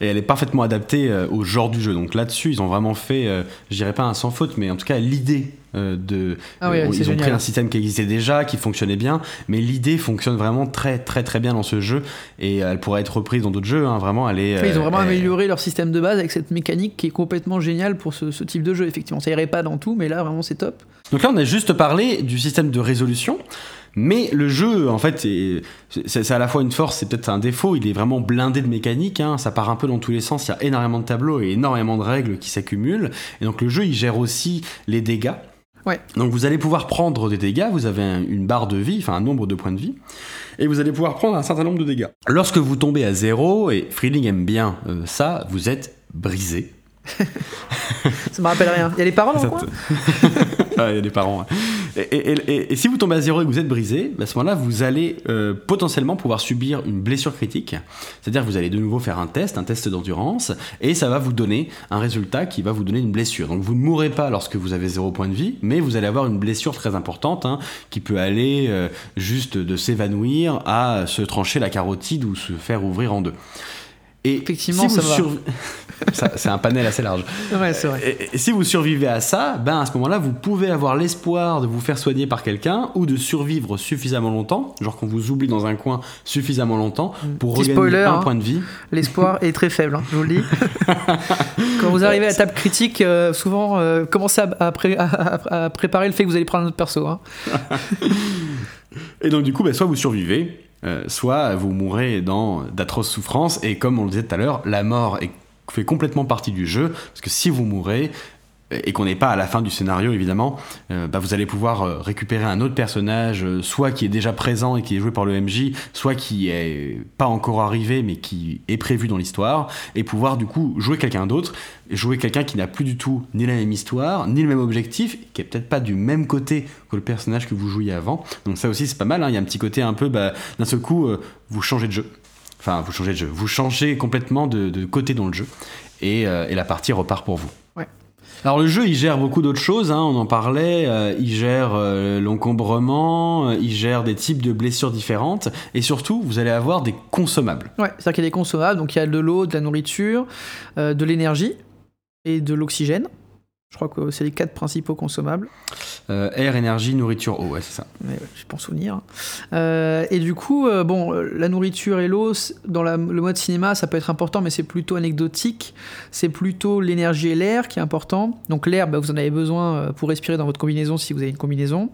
et elle est parfaitement adaptée au genre du jeu donc là-dessus ils ont vraiment fait je dirais pas un sans faute mais en tout cas l'idée de Ah oui, euh, ils ont génial. pris un système qui existait déjà qui fonctionnait bien mais l'idée fonctionne vraiment très très très bien dans ce jeu et elle pourrait être reprise dans d'autres jeux hein, vraiment elle est ils ont vraiment elle- amélioré leur système de base avec cette mécanique qui est complètement géniale pour ce, ce type de jeu. Effectivement, ça irait pas dans tout, mais là vraiment c'est top. Donc là, on a juste parlé du système de résolution, mais le jeu, en fait, est- c'est c'est à la fois une force et peut-être un défaut. Il est vraiment blindé de mécanique, hein, ça part un peu dans tous les sens. Il y a énormément de tableaux et énormément de règles qui s'accumulent. Et donc le jeu, il gère aussi les dégâts. Ouais. Donc vous allez pouvoir prendre des dégâts, vous avez un- une barre de vie, enfin un nombre de points de vie, et vous allez pouvoir prendre un certain nombre de dégâts. Lorsque vous tombez à zéro, et Freeling aime bien euh, ça, vous êtes brisé. Ça me rappelle rien. Il y a les parents dans le coin? Ah, il y a des parents. hein. Et, et- et- et si vous tombez à zéro et que vous êtes brisé, bah, à ce moment-là, vous allez euh, potentiellement pouvoir subir une blessure critique. C'est-à-dire que vous allez de nouveau faire un test, un test d'endurance, et ça va vous donner un résultat qui va vous donner une blessure. Donc vous ne mourrez pas lorsque vous avez zéro point de vie, mais vous allez avoir une blessure très importante hein, qui peut aller euh, juste de s'évanouir à se trancher la carotide ou se faire ouvrir en deux. Et Effectivement, si ça vous surv- Ça, c'est un panel assez large. Ouais, c'est vrai. Et, et si vous survivez à ça, ben à ce moment-là, vous pouvez avoir l'espoir de vous faire soigner par quelqu'un ou de survivre suffisamment longtemps, genre qu'on vous oublie dans un coin suffisamment longtemps pour Petit regagner spoiler, un hein. point de vie. L'espoir est très faible, hein, je vous le dis. Quand vous arrivez à la table critique, euh, souvent euh, commencez à, à pré- à- à- à préparer le fait que vous allez prendre un autre perso. hein. Et donc du coup, ben, soit vous survivez, euh, soit vous mourrez dans d'atroces souffrances. Et comme on le disait tout à l'heure, la mort est- fait complètement partie du jeu, parce que si vous mourrez, et qu'on n'est pas à la fin du scénario évidemment, euh, bah, vous allez pouvoir euh, récupérer un autre personnage, euh, soit qui est déjà présent et qui est joué par le MJ, soit qui est pas encore arrivé mais qui est prévu dans l'histoire, et pouvoir du coup jouer quelqu'un d'autre, jouer quelqu'un qui n'a plus du tout ni la même histoire, ni le même objectif, qui est peut-être pas du même côté que le personnage que vous jouiez avant. Donc ça aussi c'est pas mal, hein. il y a un petit côté un peu, bah, d'un seul coup, euh, vous changez de jeu. Enfin, vous changez de jeu, vous changez complètement de, de côté dans le jeu, et, euh, et la partie repart pour vous. Alors le jeu, il gère beaucoup d'autres choses, hein, on en parlait, euh, il gère euh, l'encombrement, il gère des types de blessures différentes, et surtout, vous allez avoir des consommables. Ouais, c'est-à-dire qu'il y a des consommables, donc il y a de l'eau, de la nourriture, de l'énergie et de l'oxygène. Je crois que c'est les quatre principaux consommables. Euh, air, énergie, nourriture, eau, ouais, c'est ça. Ouais, je pense souvenir. Euh, et du coup, euh, bon, la nourriture et l'eau, dans la- le mode cinéma, ça peut être important, mais c'est plutôt anecdotique. C'est plutôt l'énergie et l'air qui est important. Donc l'air, bah, vous en avez besoin pour respirer dans votre combinaison si vous avez une combinaison.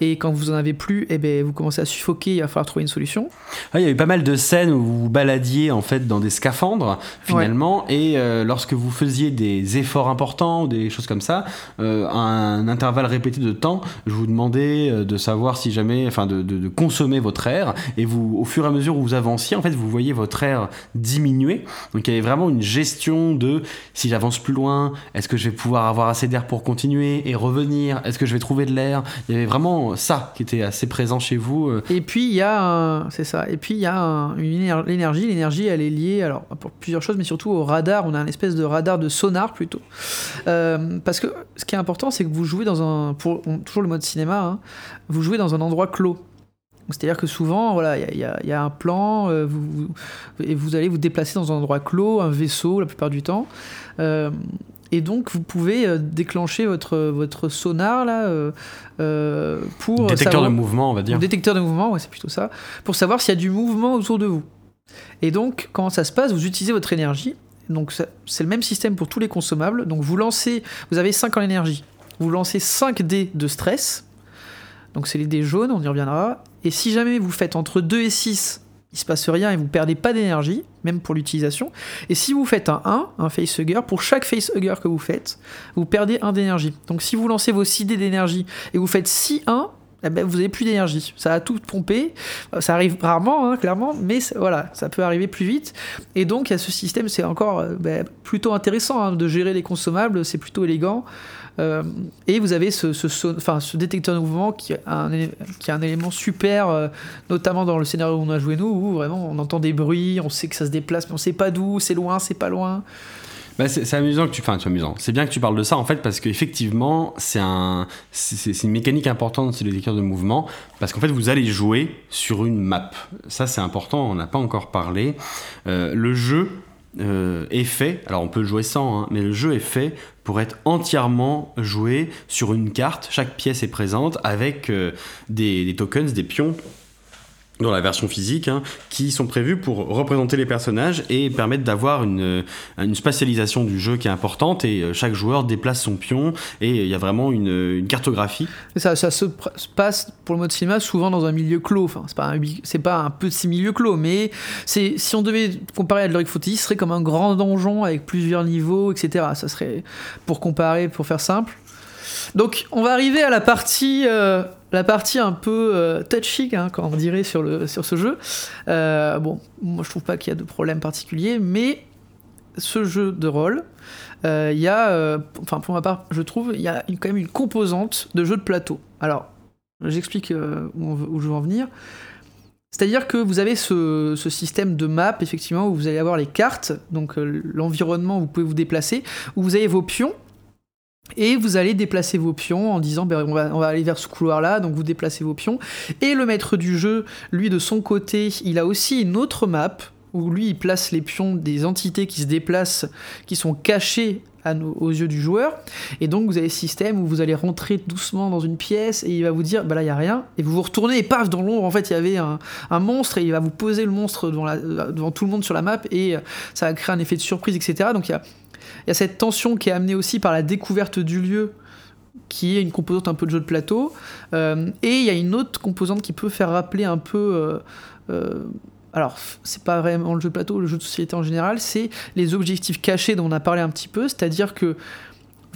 Et quand vous en avez plus, eh ben, vous commencez à suffoquer, il va falloir trouver une solution. Ah, il y a eu pas mal de scènes où vous vous baladiez en fait dans des scaphandres finalement, et euh, lorsque vous faisiez des efforts importants ou des choses comme ça, euh, à un intervalle répété de temps, je vous demandais euh, de savoir si jamais, enfin de, de- de consommer votre air, et vous, au fur et à mesure où vous avanciez, en fait, vous voyez votre air diminuer. Donc il y avait vraiment une gestion de si j'avance plus loin, est-ce que je vais pouvoir avoir assez d'air pour continuer et revenir, est-ce que je vais trouver de l'air? Il y avait vraiment ça qui était assez présent chez vous. euh, Et puis il y a c'est ça. Et puis il y a un- une éner- l'énergie. L'énergie, elle est liée, alors pour plusieurs choses, mais surtout au radar. On a un espèce de radar de sonar plutôt. Euh, parce que ce qui est important, c'est que vous jouez dans un, toujours le mode cinéma, hein, vous jouez dans un endroit clos. C'est-à-dire que souvent, voilà, il y a- un plan, euh, et vous allez vous déplacer dans un endroit clos, un vaisseau la plupart du temps. Euh, et donc, vous pouvez euh, déclencher votre, votre sonar là, euh, euh, pour détecteur savoir- de mouvement, on va dire. détecteur de mouvement, ouais, c'est plutôt ça, pour savoir s'il y a du mouvement autour de vous. Et donc, comment ça se passe? Vous utilisez votre énergie. Donc, c'est le même système pour tous les consommables. Donc, vous lancez, vous avez 5 en énergie. Vous lancez 5 dés de stress. Donc, c'est les dés jaunes, on y reviendra. Et si jamais vous faites entre 2 et 6, il se passe rien et vous perdez pas d'énergie, même pour l'utilisation. Et si vous faites un 1, un facehugger, pour chaque facehugger que vous faites, vous perdez 1 d'énergie. Donc, si vous lancez vos 6 dés d'énergie et vous faites 6-1, eh ben, vous avez plus d'énergie. Ça a tout pompé. Euh, Ça arrive rarement, hein, clairement, mais voilà, ça peut arriver plus vite. Et donc, il y a ce système, c'est encore euh, ben, plutôt intéressant hein, de gérer les consommables, c'est plutôt élégant. Euh, et vous avez ce, détecteur de mouvement qui est un, élément super, euh, notamment dans le scénario où on a joué nous, où vraiment on entend des bruits, on sait que ça se déplace, mais on sait pas d'où, c'est loin, c'est pas loin. Bah, c'est amusant que tu, enfin, c'est amusant. C'est bien que tu parles de ça en fait parce qu'effectivement c'est une mécanique importante c'est le détecteur de mouvement parce qu'en fait vous allez jouer sur une map. Ça c'est important, on n'a pas encore parlé. Euh, le jeu euh, est fait, alors on peut le jouer sans, hein, mais le jeu est fait pour être entièrement joué sur une carte. Chaque pièce est présente avec euh, des, des tokens, des pions dans la version physique, hein, qui sont prévus pour représenter les personnages et permettre d'avoir une, une spatialisation du jeu qui est importante et euh, chaque joueur déplace son pion et il y a vraiment une, une cartographie. Ça, se passe pour le mode cinéma souvent dans un milieu clos. Enfin, c'est pas un, pas un petit milieu clos, mais si on devait comparer à de l'Heroic Fantasy, ce serait comme un grand donjon avec plusieurs niveaux, etc. Ça serait pour comparer, pour faire simple. Donc, on va arriver à la partie, euh, la partie un peu euh, touchy, hein, quand on dirait sur, le, sur ce jeu. Euh, bon, moi je trouve pas qu'il y a de problème particulier, mais ce jeu de rôle, euh, il y a, euh, enfin pour ma part, je trouve, il y a quand même une composante de jeu de plateau. Alors, j'explique où, je veux en venir. C'est-à-dire que vous avez ce, système de map, effectivement, où vous allez avoir les cartes, donc l'environnement où vous pouvez vous déplacer, où vous avez vos pions, et vous allez déplacer vos pions en disant ben, on, va, aller vers ce couloir-là, donc vous déplacez vos pions. Et le maître du jeu, lui de son côté, il a aussi une autre map où lui il place les pions des entités qui se déplacent, qui sont cachées aux yeux du joueur. Et donc vous avez ce système où vous allez rentrer doucement dans une pièce et il va vous dire bah là il y a rien et vous vous retournez et paf dans l'ombre en fait il y avait un, monstre et il va vous poser le monstre devant, tout le monde sur la map et ça va créer un effet de surprise etc. Donc il y a, il y a cette tension qui est amenée aussi par la découverte du lieu qui est une composante un peu de jeu de plateau Euh, et il y a une autre composante qui peut faire rappeler un peu euh, euh, alors, c'est pas vraiment le jeu de plateau, le jeu de société en général, c'est les objectifs cachés dont on a parlé un petit peu, c'est-à-dire que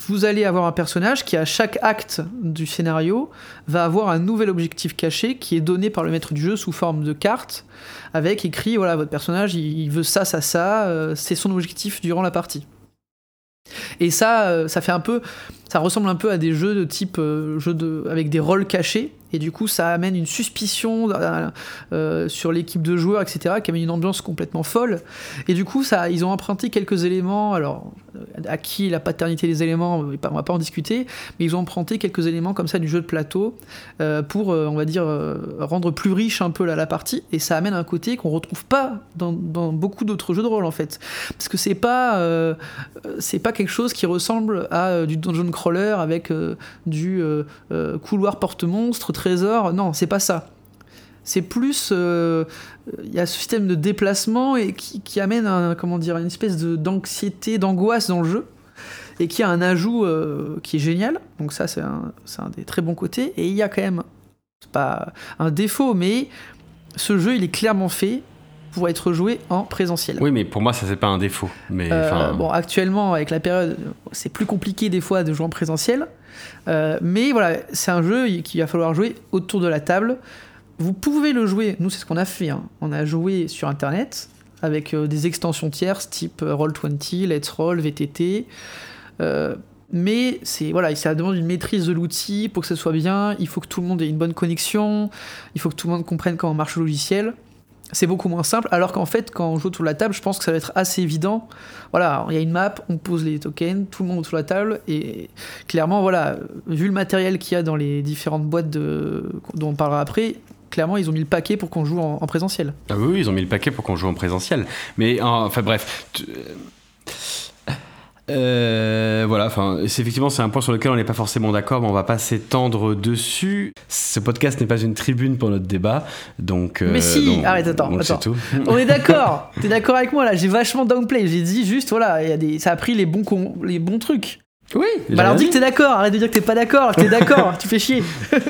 vous allez avoir un personnage qui, à chaque acte du scénario, va avoir un nouvel objectif caché qui est donné par le maître du jeu sous forme de carte, avec écrit voilà, votre personnage, il, veut ça, ça, ça, c'est son objectif durant la partie. Et ça, euh, ça fait un peu, ça ressemble un peu à des jeux de type euh, avec des rôles cachés. Et du coup, ça amène une suspicion euh, euh, sur l'équipe de joueurs, etc., qui amène une ambiance complètement folle. Et du coup, ça, ils ont emprunté quelques éléments. Alors, à qui la paternité des éléments, on va pas en discuter, mais ils ont emprunté quelques éléments comme ça du jeu de plateau euh, pour, on va dire, rendre plus riche un peu la, partie. Et ça amène un côté qu'on retrouve pas dans, dans beaucoup d'autres jeux de rôle, en fait. Parce que c'est pas, c'est pas quelque chose qui ressemble à du dungeon crawler avec du couloir porte-monstre trésor. Non, c'est pas ça. C'est plus. Euh, il y a ce système de déplacement et qui, amène un, comment dire, une espèce d'anxiété, d'angoisse dans le jeu. Et qui a un ajout euh, qui est génial. Donc, ça, c'est un, un, des très bons côtés. Et il y a quand même. pas un défaut, mais ce jeu, il est clairement fait pour être joué en présentiel. Oui, mais pour moi, ça c'est pas un défaut. Mais euh, bon, actuellement, avec la période, c'est plus compliqué des fois de jouer en présentiel. Euh, mais voilà, c'est un jeu qu'il va falloir jouer autour de la table. Vous pouvez le jouer, nous c'est ce qu'on a fait, hein. on a joué sur internet avec euh, des extensions tierces type euh, Roll20, Let's Roll, VTT. mais c'est voilà, ça demande une maîtrise de l'outil pour que ce soit bien. Il faut que tout le monde ait une bonne connexion. Il faut que tout le monde comprenne comment marche le logiciel c'est beaucoup moins simple. Alors qu'en fait, quand on joue autour de la table, je pense que ça va être assez évident. Voilà, il y a une map, on pose les tokens, tout le monde autour de la table, et clairement, voilà, vu le matériel qu'il y a dans les différentes boîtes dont on parlera après, clairement, ils ont mis le paquet pour qu'on joue en, présentiel. Ah oui, ils ont mis le paquet pour qu'on joue en présentiel. Mais enfin bref, euh, voilà, enfin, effectivement c'est un point sur lequel on n'est pas forcément d'accord, mais on va pas s'étendre dessus. Ce podcast n'est pas une tribune pour notre débat, donc. Euh, mais si, arrête, attends, attends. on est d'accord. T'es d'accord avec moi là J'ai vachement downplay. J'ai dit juste, voilà, y a des, ça a pris les bons les bons trucs. Oui. Bah alors dis que t'es d'accord. Arrête de dire que t'es pas d'accord. T'es d'accord. tu fais chier.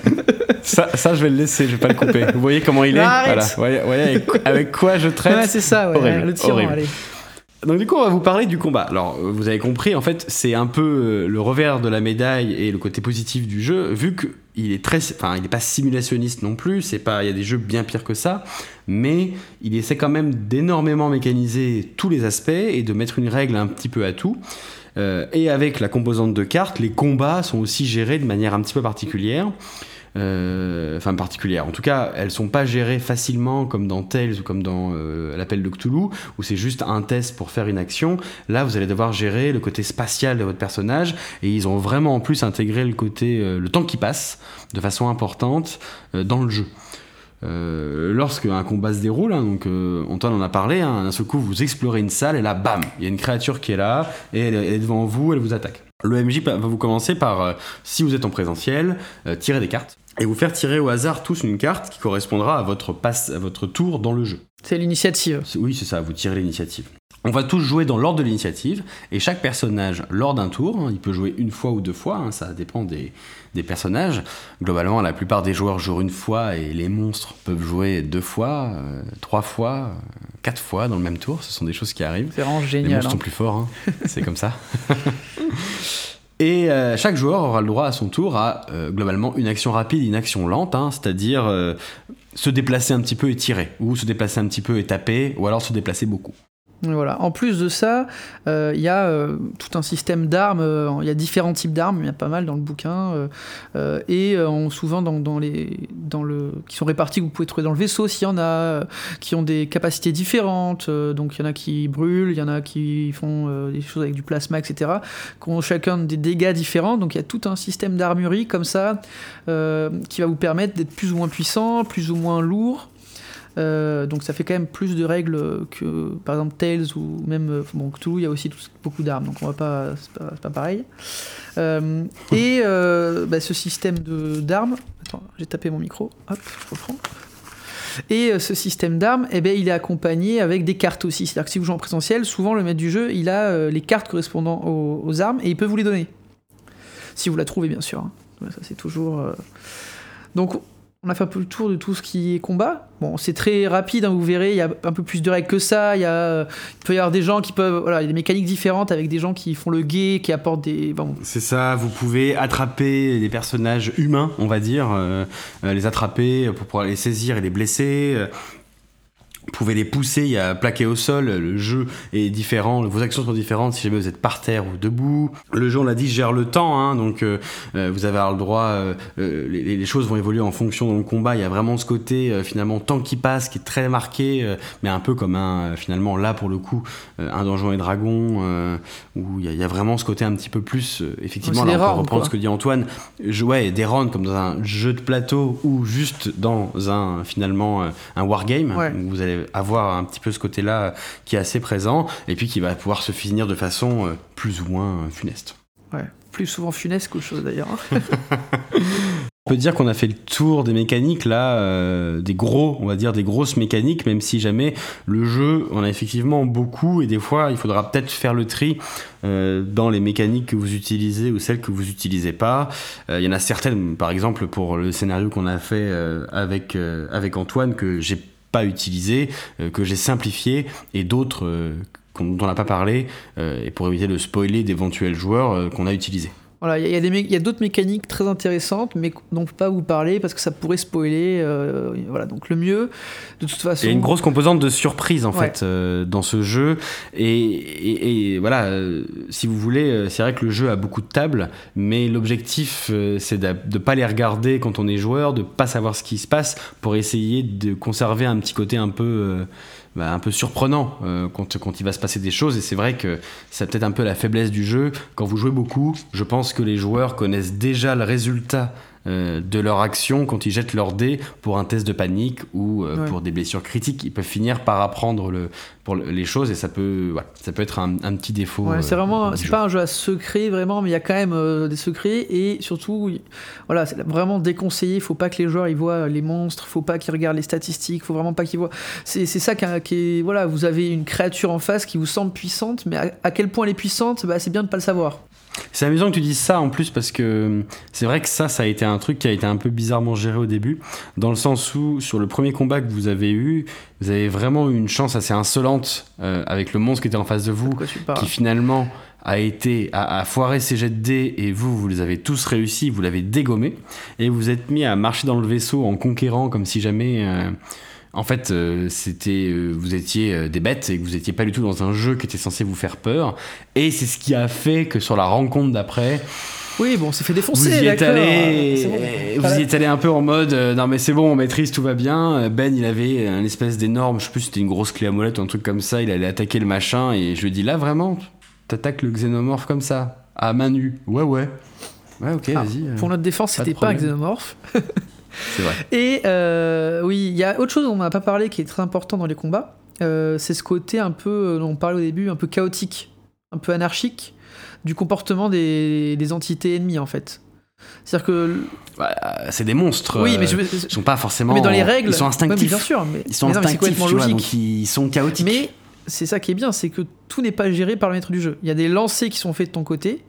ça, ça, je vais le laisser. Je vais pas le couper. Vous voyez comment il est. Voilà. Voyez, voyez avec, quoi je traite. Ouais, c'est ça. Ouais, le tyran. Allez. Donc du coup, on va vous parler du combat. Alors, vous avez compris, en fait, c'est un peu euh, le revers de la médaille et le côté positif du jeu, vu qu'il est très, enfin, il n'est pas simulationniste non plus. C'est pas, il y a des jeux bien pires que ça, mais il essaie quand même d'énormément mécaniser tous les aspects et de mettre une règle un petit peu à tout. Euh, et avec la composante de cartes, les combats sont aussi gérés de manière un petit peu particulière. Euh, enfin particulière. En tout cas, elles sont pas gérées facilement comme dans Tales ou comme dans euh, l'appel de Cthulhu, où c'est juste un test pour faire une action. Là, vous allez devoir gérer le côté spatial de votre personnage, et ils ont vraiment en plus intégré le côté euh, le temps qui passe de façon importante dans le jeu. Euh, lorsque un combat se déroule, hein, donc Antoine en a parlé, hein, d'un seul coup vous explorez une salle et là, bam, il y a une créature qui est là et elle est devant vous, elle vous attaque. Le MJ va vous commencer par, si vous êtes en présentiel, tirer des cartes et vous faire tirer au hasard tous une carte qui correspondra à votre, passe, à votre tour dans le jeu. C'est l'initiative. Oui, c'est ça, vous tirez l'initiative. On va tous jouer dans l'ordre de l'initiative, et chaque personnage, lors d'un tour, hein, il peut jouer une fois ou deux fois, hein, ça dépend des, personnages. Globalement, la plupart des joueurs jouent une fois, et les monstres peuvent jouer deux fois, euh, trois fois, euh, quatre fois dans le même tour, ce sont des choses qui arrivent. C'est vraiment génial. Les monstres sont hein. plus forts, c'est comme ça. Et euh, chaque joueur aura le droit à son tour à euh, globalement une action rapide une action lente, hein, c'est-à-dire euh, se déplacer un petit peu et tirer, ou se déplacer un petit peu et taper, ou alors se déplacer beaucoup. Voilà. En plus de ça, euh, il y a euh, tout un système d'armes. Euh, il y a différents types d'armes. Il y a pas mal dans le bouquin. et souvent dans, les, dans le, qui sont répartis, que vous pouvez trouver dans le vaisseau s'il y en a, qui ont des capacités différentes. donc il y en a qui brûlent, il y en a qui font des choses avec du plasma, etc. Qui ont chacun des dégâts différents. Donc il y a tout un système d'armurerie comme ça qui va vous permettre d'être plus ou moins puissant, plus ou moins lourd. Euh, donc ça fait quand même plus de règles que par exemple Tails ou même euh, bon Cthulhu, il y a aussi beaucoup d'armes, donc on va pas, c'est pas, pareil. Euh, et bah, ce système de d'armes, j'ai tapé mon micro, hop, je reprends. Et ce système d'armes, eh ben, il est accompagné avec des cartes aussi. C'est-à-dire que si vous jouez en présentiel, souvent le maître du jeu, il a les cartes correspondant aux, armes et il peut vous les donner. Si vous la trouvez, bien sûr. Hein. Ça, c'est toujours. Donc, on a fait un peu le tour de tout ce qui est combat. Bon, c'est très rapide, hein, vous verrez, il y a un peu plus de règles que ça. A, il peut y avoir des gens qui peuvent. Voilà, il y a des mécaniques différentes avec des gens qui font le guet, qui apportent des. C'est ça, vous pouvez attraper des personnages humains, on va dire, euh, euh, les attraper pour pouvoir les saisir et les blesser. Pouvez les pousser à plaquer au sol. Le jeu est différent, vos actions sont différentes si jamais vous êtes par terre ou debout. Le jeu, on l'a dit, gère le temps, hein, donc euh, euh, vous avez le droit. Euh, les, les, choses vont évoluer en fonction dans le combat. Il y a vraiment ce côté finalement temps qui passe qui est très marqué, mais un peu comme un finalement là pour le coup un donjon et dragon où il y, a, vraiment ce côté un petit peu plus effectivement. Là, on peut reprendre ce que dit Antoine. Je, ouais, des rounds comme dans un jeu de plateau ou juste dans un finalement un wargame où vous allez avoir un petit peu ce côté-là qui est assez présent et puis qui va pouvoir se finir de façon euh, plus ou moins euh, funeste. Ouais, plus souvent funeste qu'autre chose d'ailleurs. On peut dire qu'on a fait le tour des mécaniques là, euh, des gros, on va dire des grosses mécaniques, même si jamais le jeu on a effectivement beaucoup et des fois il faudra peut-être faire le tri dans les mécaniques que vous utilisez ou celles que vous n'utilisez pas. Il y en a certaines, par exemple pour le scénario qu'on a fait avec avec Antoine que j'ai pas utilisé, euh, que j'ai simplifié, et d'autres euh, dont on n'a pas parlé, euh, et pour éviter de spoiler d'éventuels joueurs qu'on a utilisés. Voilà, il y, a, d'autres mécaniques très intéressantes, mais dont on ne peut pas vous parler parce que ça pourrait spoiler. voilà, donc le mieux, de toute façon. Il y a une grosse composante de surprise en fait dans ce jeu, et, voilà, si vous voulez, c'est vrai que le jeu a beaucoup de tables, mais l'objectif c'est de ne pas les regarder quand on est joueur, de pas savoir ce qui se passe pour essayer de conserver un petit côté un peu bah, un peu surprenant euh, quand, quand, il va se passer des choses. Et c'est vrai que c'est peut-être un peu la faiblesse du jeu. Quand vous jouez beaucoup, je pense que les joueurs connaissent déjà le résultat euh, de leur action quand ils jettent leur dé pour un test de panique ou euh, pour des blessures critiques. Ils peuvent finir par apprendre le, pour les choses et ça peut, ça peut être un, petit défaut. c'est vraiment, c'est pas un jeu à secret vraiment, mais il y a quand même des secrets et surtout, voilà, c'est vraiment déconseillé. Il faut pas que les joueurs ils voient les monstres, faut pas qu'ils regardent les statistiques, faut vraiment pas qu'ils voient. C'est, ça qui, est, voilà, vous avez une créature en face qui vous semble puissante, mais à, quel point elle est puissante, bah, c'est bien de pas le savoir. C'est amusant que tu dises ça en plus parce que c'est vrai que ça, ça a été un truc qui a été un peu bizarrement géré au début, dans le sens où sur le premier combat que vous avez eu, vous avez vraiment eu une chance assez insolente euh, avec le monstre qui était en face de vous, qui finalement a été à, foirer ses jets de dés et vous, vous les avez tous réussi, vous l'avez dégommé et vous êtes mis à marcher dans le vaisseau en conquérant comme si jamais. Euh, en fait, euh, c'était, euh, vous étiez euh, des bêtes et que vous n'étiez pas du tout dans un jeu qui était censé vous faire peur. Et c'est ce qui a fait que sur la rencontre d'après, oui, bon, c'est fait défoncer. Vous y êtes allé, vous y êtes allé un peu en mode, non mais c'est bon, on maîtrise, tout va bien. Ben, il avait un espèce d'énorme, je sais plus, c'était une grosse clé à molette ou un truc comme ça. Il allait attaquer le machin et je lui dit là vraiment, t'attaques le xénomorphe comme ça, à main nue. Ouais, ouais. Ouais, ok, ah, vas-y. Pour notre défense, c'était pas un xénomorphe. C'est vrai. Et euh, oui, il y a autre chose dont on n'a pas parlé qui est très important dans les combats. Euh, c'est ce côté un peu, euh, dont on parlait au début, un peu chaotique, un peu anarchique du comportement des, entités ennemies en fait. C'est-à-dire que. c'est des monstres. Oui, mais je... Ils sont pas forcément. Mais dans les règles. Ils sont instinctifs. bien sûr. Mais... Ils sont instinctifs, vois, donc ils sont chaotiques. Mais c'est ça qui est bien, c'est que tout n'est pas géré par le maître du jeu. Il y a des lancers qui sont faits de ton côté,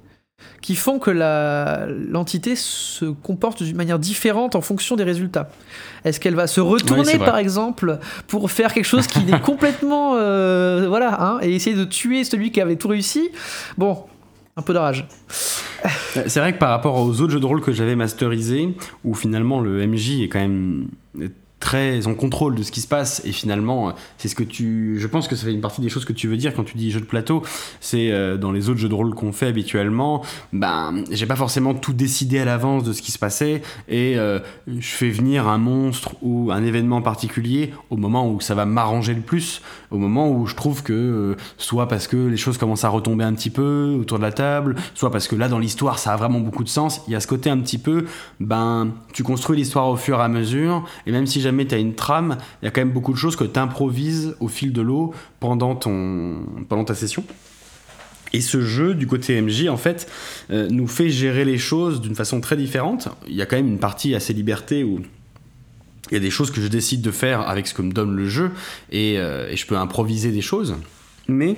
qui font que l'entité se comporte d'une manière différente en fonction des résultats. Est-ce qu'elle va se retourner, par exemple, pour faire quelque chose qui est complètement... Euh, voilà, hein, et essayer de tuer celui qui avait tout réussi? Bon, un peu de rage. C'est vrai que par rapport aux autres jeux de rôle que j'avais masterisés, où finalement le MJ est quand même très en contrôle de ce qui se passe. Et finalement c'est ce que tu je pense que ça fait une partie des choses que tu veux dire quand tu dis jeu de plateau. C'est euh, dans les autres jeux de rôle qu'on fait habituellement ben j'ai pas forcément tout décidé à l'avance de ce qui se passait. Et euh, je fais venir un monstre ou un événement particulier au moment où ça va m'arranger le plus. Au moment où je trouve que euh, soit parce que les choses commencent à retomber un petit peu autour de la table soit parce que là dans l'histoire ça a vraiment beaucoup de sens. Il y a ce côté un petit peu ben tu construis l'histoire au fur et à mesure. Et même si jamais tu as une trame, il y a quand même beaucoup de choses que tu improvises au fil de l'eau pendant, ton, pendant ta session. Et ce jeu, du côté MJ, en fait, euh, nous fait gérer les choses d'une façon très différente. Il y a quand même une partie assez liberté où il y a des choses que je décide de faire avec ce que me donne le jeu et, euh, et je peux improviser des choses. Mais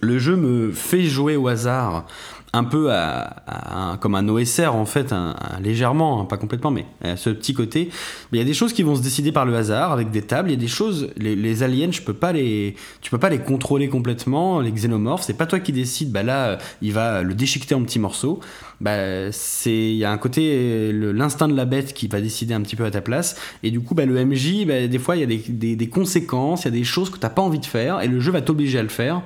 le jeu me fait jouer au hasard un peu à, comme un OSR en fait, légèrement, hein, pas complètement, mais à ce petit côté. Il y a des choses qui vont se décider par le hasard avec des tables. Il y a des choses, les, aliens, je peux pas les, tu peux pas les contrôler complètement. Les xénomorphes, c'est pas toi qui décides. Bah là, il va le déchiqueter en petits morceaux bah, c'est il y a un côté l'instinct de la bête qui va décider un petit peu à ta place. Et du coup bah, le MJ bah, des fois il y a des, des, conséquences il y a des choses que t'as pas envie de faire et le jeu va t'obliger à le faire.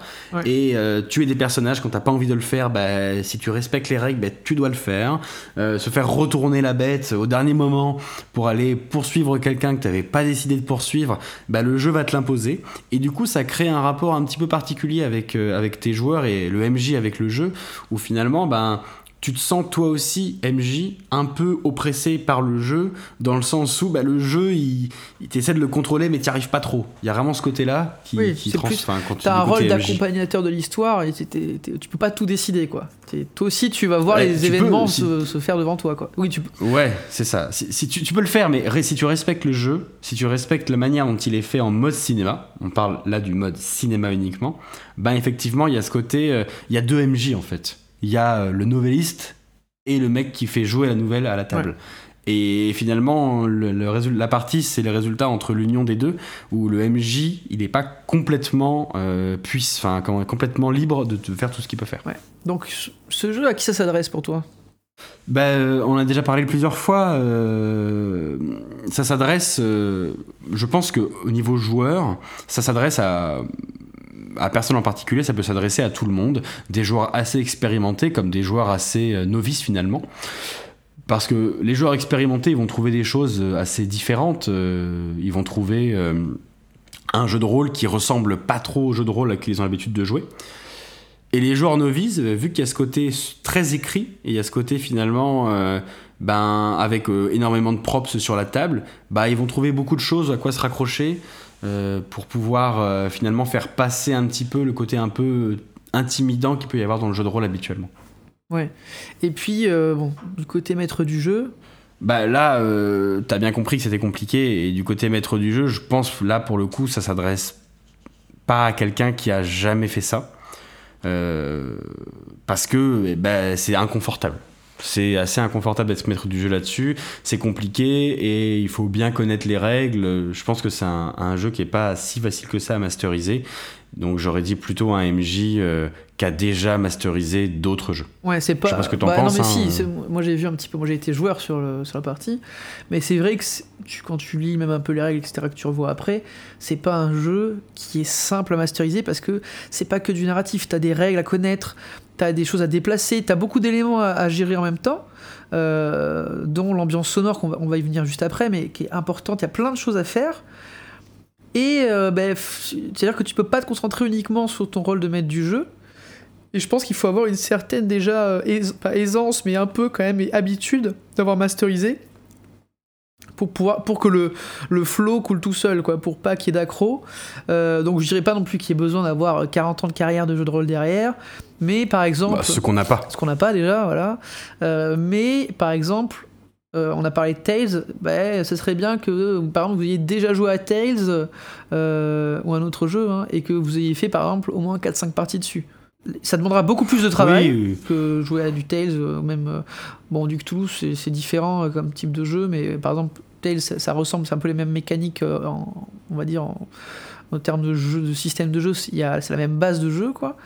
Et euh, tuer des personnages quand t'as pas envie de le faire bah, si tu respectes les règles bah, tu dois le faire. Euh, se faire retourner la bête au dernier moment pour aller poursuivre quelqu'un que t'avais pas décidé de poursuivre bah, le jeu va te l'imposer. Et du coup ça crée un rapport un petit peu particulier avec, euh, avec tes joueurs et le MJ avec le jeu où finalement ben tu te sens toi aussi, MJ, un peu oppressé par le jeu, dans le sens où bah, le jeu, il, il t'essaie de le contrôler, mais tu arrives pas trop. Il y a vraiment ce côté-là qui, oui, qui trans... plus, as un rôle d'accompagnateur de l'histoire et tu peux pas tout décider, quoi. Toi aussi, tu vas voir les événements se, faire devant toi, quoi. Oui, tu Ouais, c'est ça. Si, tu, tu, peux le faire, mais si tu respectes le jeu, si tu respectes la manière dont il est fait en mode cinéma, on parle là du mode cinéma uniquement, ben effectivement, il y a ce côté, euh, il y a deux MJ en fait il y a euh, le novelliste et le mec qui fait jouer la nouvelle à la table. Et finalement, le, la partie, c'est le résultat entre l'union des deux, où le MJ, il n'est pas complètement euh, puisse, enfin, complètement libre de, faire tout ce qu'il peut faire. Donc, ce jeu, à qui ça s'adresse pour toi? Ben, on a déjà parlé plusieurs fois. Euh, ça s'adresse, je pense qu'au niveau joueur, ça s'adresse à à personne en particulier, ça peut s'adresser à tout le monde, des joueurs assez expérimentés comme des joueurs assez euh, novices finalement. Parce que les joueurs expérimentés, ils vont trouver des choses euh, assez différentes. Euh, ils vont trouver un jeu de rôle qui ressemble pas trop au jeu de rôle qu'ils ont l'habitude de jouer. Et les joueurs novices, vu qu'il y a ce côté très écrit, et il y a ce côté finalement, ben, avec énormément de props sur la table, bah, ils vont trouver beaucoup de choses à quoi se raccrocher, euh, pour pouvoir euh, finalement faire passer un petit peu le côté un peu intimidant qu'il peut y avoir dans le jeu de rôle habituellement. Ouais. Et puis, euh, bon, du côté maître du jeu. Bah là, t'as bien compris que c'était compliqué. Et du côté maître du jeu, je pense là pour le coup, ça s'adresse pas à quelqu'un qui a jamais fait ça. parce que eh ben, c'est inconfortable. C'est assez inconfortable d'être maître du jeu là-dessus. C'est compliqué et il faut bien connaître les règles. Je pense que c'est un, jeu qui est pas si facile que ça à masteriser. Donc j'aurais dit plutôt un MJ euh, qui a déjà masterisé d'autres jeux. Ouais, c'est pas. Je sais pas ce que t'en bah, penses. Non, mais si, hein. moi j'ai vu un petit peu. Moi j'ai été joueur sur, le, sur la partie, mais c'est vrai que tu, quand tu lis même un peu les règles, etc., que tu revois après, c'est pas un jeu qui est simple à masteriser parce que c'est pas que du narratif. T'as des règles à connaître, t'as des choses à déplacer, t'as beaucoup d'éléments à, gérer en même temps. Euh, dont l'ambiance sonore qu'on va, on va y venir juste après, mais qui est importante. Il y a plein de choses à faire. Et euh, ben, c'est-à-dire que tu peux pas te concentrer uniquement sur ton rôle de maître du jeu. Et je pense qu'il faut avoir une certaine déjà, euh, aisance, mais un peu quand même, et habitude d'avoir masterisé. Pour, pouvoir, pour que le, le flow coule tout seul, quoi, pour pas qu'il y ait d'accro. Euh, donc je dirais pas non plus qu'il y ait besoin d'avoir 40 ans de carrière de jeu de rôle derrière. Mais par exemple. Bah, ce qu'on n'a pas. Ce qu'on n'a pas déjà, voilà. mais par exemple, euh, on a parlé de Tales, bah, ce serait bien que, par exemple, vous ayez déjà joué à Tales euh, ou un autre jeu, hein, et que vous ayez fait, par exemple, au moins 4-5 parties dessus. Ça demandera beaucoup plus de travail que jouer à du Tales, euh, ou même, bon, du Cthulhu, c'est différent comme type de jeu, mais par exemple, Tales, ça, ressemble, c'est un peu les mêmes mécaniques, on va dire, en, termes de, jeu, de système de jeu, c'est la même base de jeu, quoi.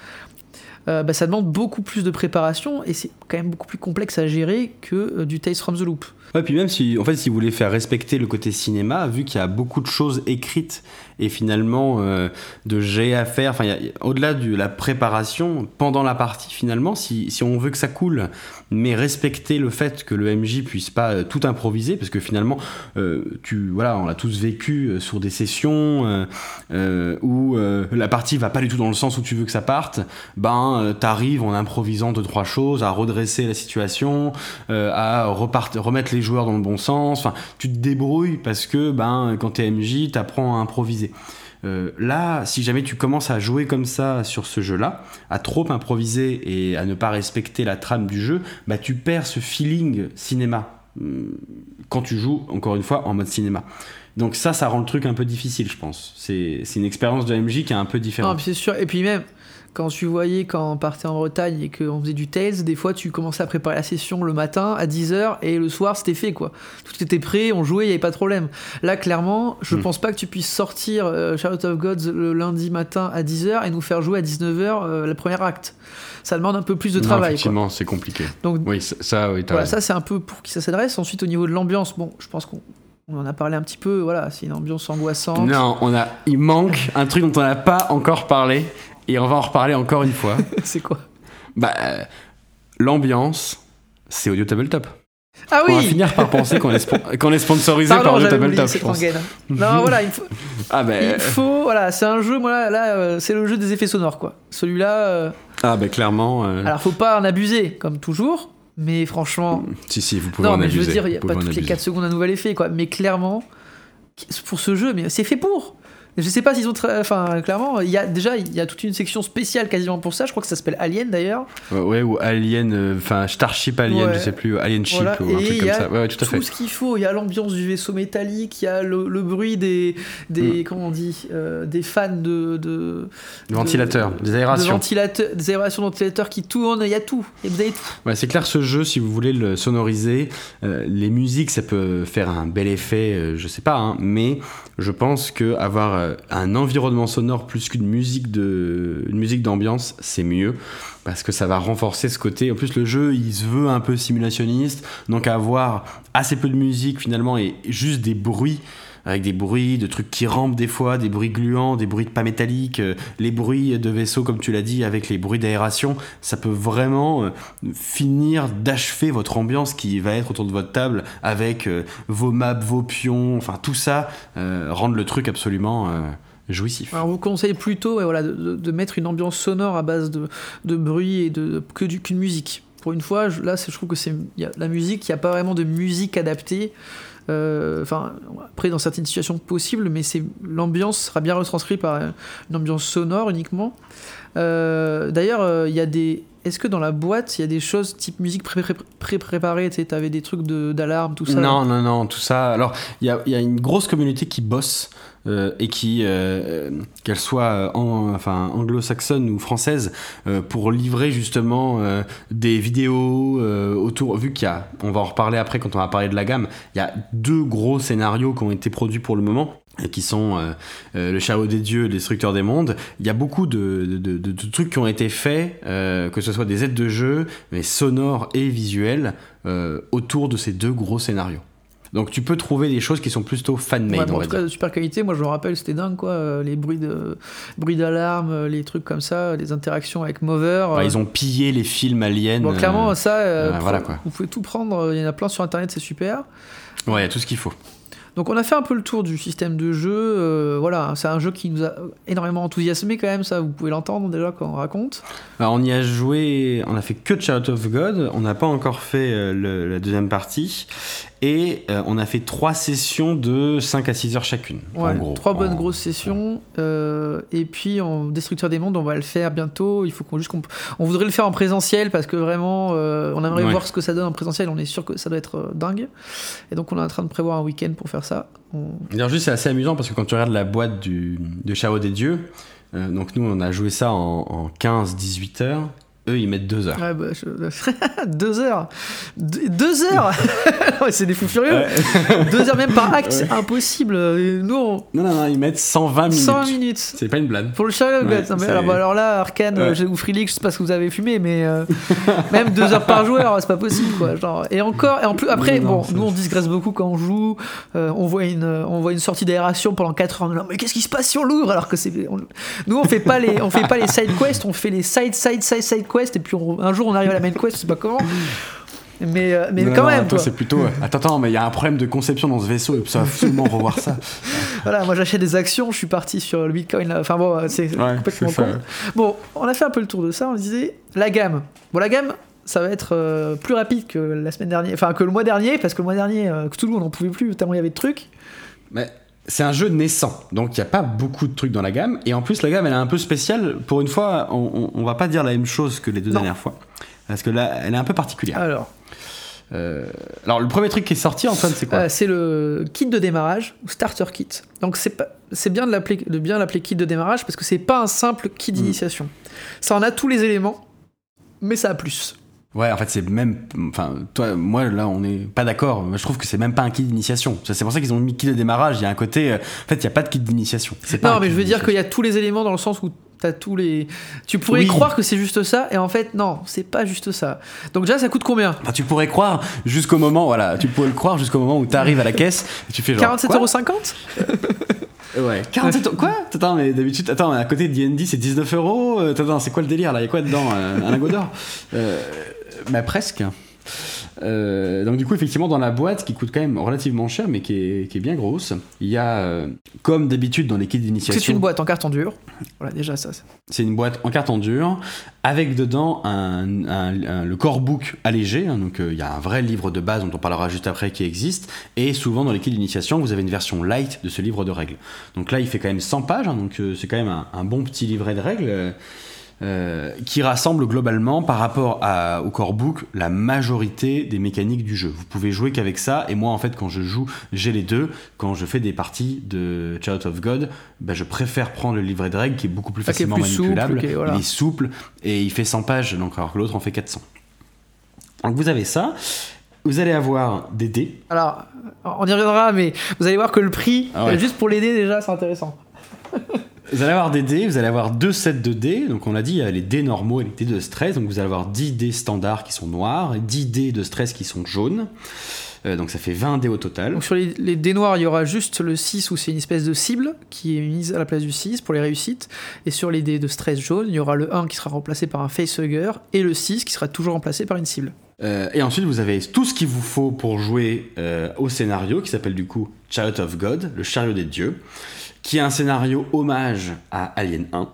Bah, ça demande beaucoup plus de préparation et c'est quand même beaucoup plus complexe à gérer que du Tales from the Loop. Ouais, puis même si, en fait, si vous voulez faire respecter le côté cinéma, vu qu'il y a beaucoup de choses écrites et finalement euh, de jets à faire, enfin, au-delà de la préparation, pendant la partie, finalement, si, si, on veut que ça coule, mais respecter le fait que le MJ puisse pas euh, tout improviser, parce que finalement, euh, tu, voilà, on l'a tous vécu sur des sessions où la partie va pas du tout dans le sens où tu veux que ça parte, ben, t'arrives en improvisant deux, trois choses, à redresser la situation, à remettre les joueurs dans le bon sens. Enfin, tu te débrouilles parce que ben, quand es MJ, t'apprends à improviser. Euh, là, si jamais tu commences à jouer comme ça sur ce jeu-là, à trop improviser et à ne pas respecter la trame du jeu, bah, tu perds ce feeling cinéma hum, quand tu joues, encore une fois, en mode cinéma. Donc ça, ça rend le truc un peu difficile, je pense. C'est une expérience de MJ qui est un peu différente. c'est sûr. Et puis même, quand tu voyais, quand on partait en Bretagne et qu'on faisait du Tales, des fois tu commençais à préparer la session le matin à 10h et le soir c'était fait quoi. Tout était prêt, on jouait, il n'y avait pas de problème. Là, clairement, je Hmm. pense pas que tu puisses sortir euh, Charlotte of Gods le lundi matin à 10h et nous faire jouer à 19h euh, le premier acte. Ça demande un peu plus de travail. effectivement, c'est compliqué. Donc Oui, ça, oui, voilà, ça c'est un peu pour qui ça s'adresse. Ensuite, au niveau de l'ambiance, bon, je pense qu'on on en a parlé un petit peu. Voilà, c'est une ambiance angoissante. Non, on a, il manque un truc dont on n'a pas encore parlé, et on va en reparler encore une fois. c'est quoi? Bah, euh, l'ambiance, c'est Audio Tabletop. Ah On va oui finir par penser qu'on est, spo- qu'on est sponsorisé Pardon, par Audio Tabletop, je pense. Non, voilà, il faut, Ah, ben, il faut- voilà, c'est un jeu, moi là, là, euh, c'est le jeu des effets sonores quoi. Celui-là, euh, ah, ben clairement. euh, alors faut pas en abuser comme toujours, mais franchement, si, si, vous pouvez non en mais abuser. je veux dire, il y a pas toutes les abuser. 4 secondes un nouvel effet quoi, mais clairement, pour ce jeu, mais c'est fait pour. Je sais pas s'ils ont, enfin clairement, il y a déjà il y a toute une section spéciale quasiment pour ça. Je crois que ça s'appelle Alien d'ailleurs. Ouais, ouais, ou Alien, euh, enfin Starship Alien, Ouais. je sais plus, Alien Ship Voilà, ou un et truc comme y a ça. Ouais, tout à fait. Tout ce qu'il faut, il y a l'ambiance du vaisseau métallique, il y a le, le bruit des, Mm. des comment on dit, euh, des fans de, de, Le ventilateur, de- des de aérations. ventilateurs, des aérations ventilateurs qui tournent, il y a tout, et vous avez tout. Ouais, c'est clair, ce jeu, si vous voulez le sonoriser, euh, les musiques, ça peut faire un bel effet, euh, je sais pas, hein, mais je pense que avoir euh, un environnement sonore plus qu'une musique de, une musique d'ambiance, c'est mieux parce que ça va renforcer ce côté. En plus, le jeu, il se veut un peu simulationniste, donc avoir assez peu de musique finalement et juste des bruits avec des bruits de trucs qui rampent des fois, des bruits gluants, des bruits de pas métalliques, euh, les bruits de vaisseaux comme tu l'as dit, avec les bruits d'aération, ça peut vraiment euh, finir d'achever votre ambiance qui va être autour de votre table avec euh, vos maps, vos pions, enfin tout ça, rendre le truc absolument euh, jouissif. Alors, on vous conseille plutôt voilà, de, mettre une ambiance sonore à base de, de bruit et de que musique. Pour une fois, là, je trouve que c'est la musique, il n'y a pas vraiment de musique adaptée. Euh, Enfin, après, dans certaines situations possibles, mais c'est l'ambiance sera bien retranscrite par une ambiance sonore uniquement. Euh, D'ailleurs, euh, il y a des. Est-ce que dans la boîte, il y a des choses type musique pré-préparée Tu avais des trucs de- d'alarme, tout ça? Non, non, non, tout ça. Alors, il y y a une grosse communauté qui bosse euh, et qui, qu'elle soit en- enfin, anglo-saxonne ou française, pour livrer justement des vidéos autour. Vu qu'il y a, on va en reparler après quand on va parler de la gamme, il y a deux gros scénarios qui ont été produits pour le moment. Qui sont euh, euh, le chariot des dieux, le destructeur des mondes. Il y a beaucoup de, de- de- de- de trucs qui ont été faits, euh, que ce soit des aides de jeu, mais sonores et visuels, euh, autour de ces deux gros scénarios. Donc tu peux trouver des choses qui sont plutôt Ouais, fan-made, bon, on en tout cas, de super qualité. Moi, je me rappelle, c'était dingue, quoi. Les bruits de bruits d'alarme, les trucs comme ça, les interactions avec Mover. Ouais, euh, ils ont pillé les films aliens. Bon, clairement, ça, euh, euh, voilà, quoi. vous pouvez tout prendre. Il y en a plein sur internet, c'est super. ouais, il y a tout ce qu'il faut. Donc, on a fait un peu le tour du système de jeu. euh, voilà, c'est un jeu qui nous a énormément enthousiasmé quand même. Ça, vous pouvez l'entendre déjà quand on raconte. Alors, on y a joué, on a fait que Chariot of God, on n'a pas encore fait euh, le- la deuxième partie, et euh, on a fait trois sessions de 5 à 6 heures chacune. Ouais, en gros. trois bonnes En- grosses sessions. euh, et puis, en Destructeur des mondes, on va le faire bientôt. Il faut qu'on juste qu'on on voudrait le faire en présentiel parce que vraiment, on aimerait Ouais. voir ce que ça donne en présentiel. On est sûr que ça doit être dingue. Et donc, on est en train de prévoir un week-end pour faire c'est assez amusant parce que quand tu regardes la boîte du, de Chariot des dieux, euh, donc nous, on a joué ça en 15-18 heures, eux, ils mettent 2 heures. Ouais, bah, je- deux heures. Deux, deux heures C'est des fous furieux. Deux heures même par acte, c'est impossible. Nous, on... Non, non, non, ils mettent 120 minutes. 100 minutes. C'est pas une blague. Pour le Ouais, mais alors, bah, alors là, Arkane Ouais. ou Free League, je sais pas ce que vous avez fumé, mais euh, même deux heures par joueur, c'est pas possible, quoi. Genre, et encore, et en plus, après, Non, bon, nous on digresse beaucoup quand on joue. euh, on voit une, on voit une sortie d'aération pendant 4 heures. Mais qu'est-ce qui se passe si on l'ouvre alors que c'est, on- nous on fait pas les, on fait pas les side quests, on fait les side, side, side, side quests, et puis on- un jour on arrive à la main quest, je sais pas comment. Mais, euh, mais Non, quand non, même, toi, c'est plutôt. euh, Attends, attends, mais il y a un problème de conception dans ce vaisseau, et ça va absolument revoir ça. Voilà, moi j'achète des actions, je suis parti sur le Bitcoin. là. Enfin bon, c'est Ouais, complètement c'est ça. con. Bon, on a fait un peu le tour de ça. On disait la gamme. Bon, la gamme, ça va être euh, plus rapide que la semaine dernière, enfin que le mois dernier, parce que le mois dernier, euh, que tout le monde n'en pouvait plus tellement il y avait de trucs. Mais c'est un jeu naissant, donc il n'y a pas beaucoup de trucs dans la gamme. Et en plus, la gamme, elle est un peu spéciale. Pour une fois, on, on, on va pas dire la même chose que les deux Non. dernières fois. Parce que là, elle est un peu particulière. Alors, Euh, alors, le premier truc qui est sorti, Antoine, c'est quoi? Euh, c'est le kit de démarrage ou starter kit. Donc c'est pas- c'est bien de l'appeler de bien l'appeler kit de démarrage parce que c'est pas un simple kit d'initiation. Ça en a tous les éléments, mais ça a plus. Ouais, en fait, c'est même. Enfin, toi, moi, là, on n'est pas d'accord. Je trouve que c'est même pas un kit d'initiation. C'est pour ça qu'ils ont mis kit de démarrage. Il y a un côté. euh, En fait, il n'y a pas de kit d'initiation. C'est pas Non, mais je veux dire qu'il y a tous les éléments dans le sens où t'as tous les. Tu pourrais Oui. croire que c'est juste ça, et en fait, non, c'est pas juste ça. Donc déjà, ça coûte combien? Enfin, tu pourrais croire jusqu'au moment, voilà, tu pourrais le croire jusqu'au moment où tu arrives à la caisse et tu fais genre. quoi? 47,50€ Ouais. 47 euros. Quoi? Attends, mais d'habitude, attends, à côté de D&D, c'est 19 euros. Euh, Attends, c'est quoi le délire là? Il y a quoi dedans? Euh, Un lingot d'or? Euh, Bah, presque. Euh, donc du coup effectivement dans la boîte qui coûte quand même relativement cher mais qui est, qui est bien grosse il y a euh, comme d'habitude dans les kits d'initiation C'est une boîte en carton dur. Voilà, déjà ça. c'est- une boîte en carton dur avec dedans un, un- un- le core book allégé. hein, donc euh, il y a un vrai livre de base dont on parlera juste après qui existe. Et souvent dans les kits d'initiation, vous avez une version light de ce livre de règles. Donc là, il fait quand même 100 pages. hein, donc c'est quand même un bon petit livret de règles. Euh, qui rassemble globalement par rapport à- au core book la majorité des mécaniques du jeu. Vous pouvez jouer qu'avec ça, et moi en fait quand je joue, j'ai les deux. Quand je fais des parties de Child of God, ben, je préfère prendre le livret de règles qui est beaucoup plus Ah, facilement plus souple, manipulable. voilà. Il est souple et il fait 100 pages, donc, alors que l'autre en fait 400. Donc vous avez ça. Vous allez avoir des dés. Alors, on y reviendra, mais vous allez voir que le prix, Ah ouais. juste pour l'aider déjà, c'est intéressant. Vous allez avoir des dés, vous allez avoir deux sets de dés. Donc on l'a dit, il y a les dés normaux et les dés de stress. Donc vous allez avoir 10 dés standards qui sont noirs et 10 dés de stress qui sont jaunes. Euh, donc ça fait 20 dés au total. Donc sur les, les dés noirs, il y aura juste le 6 où c'est une espèce de cible qui est mise à la place du 6 pour les réussites. Et sur les dés de stress jaune, il y aura le 1 qui sera remplacé par un facehugger et le 6 qui sera toujours remplacé par une cible. Euh, et ensuite, vous avez tout ce qu'il vous faut pour jouer euh, au scénario qui s'appelle du coup Chariot of God, le chariot des dieux, qui est un scénario hommage à Alien 1.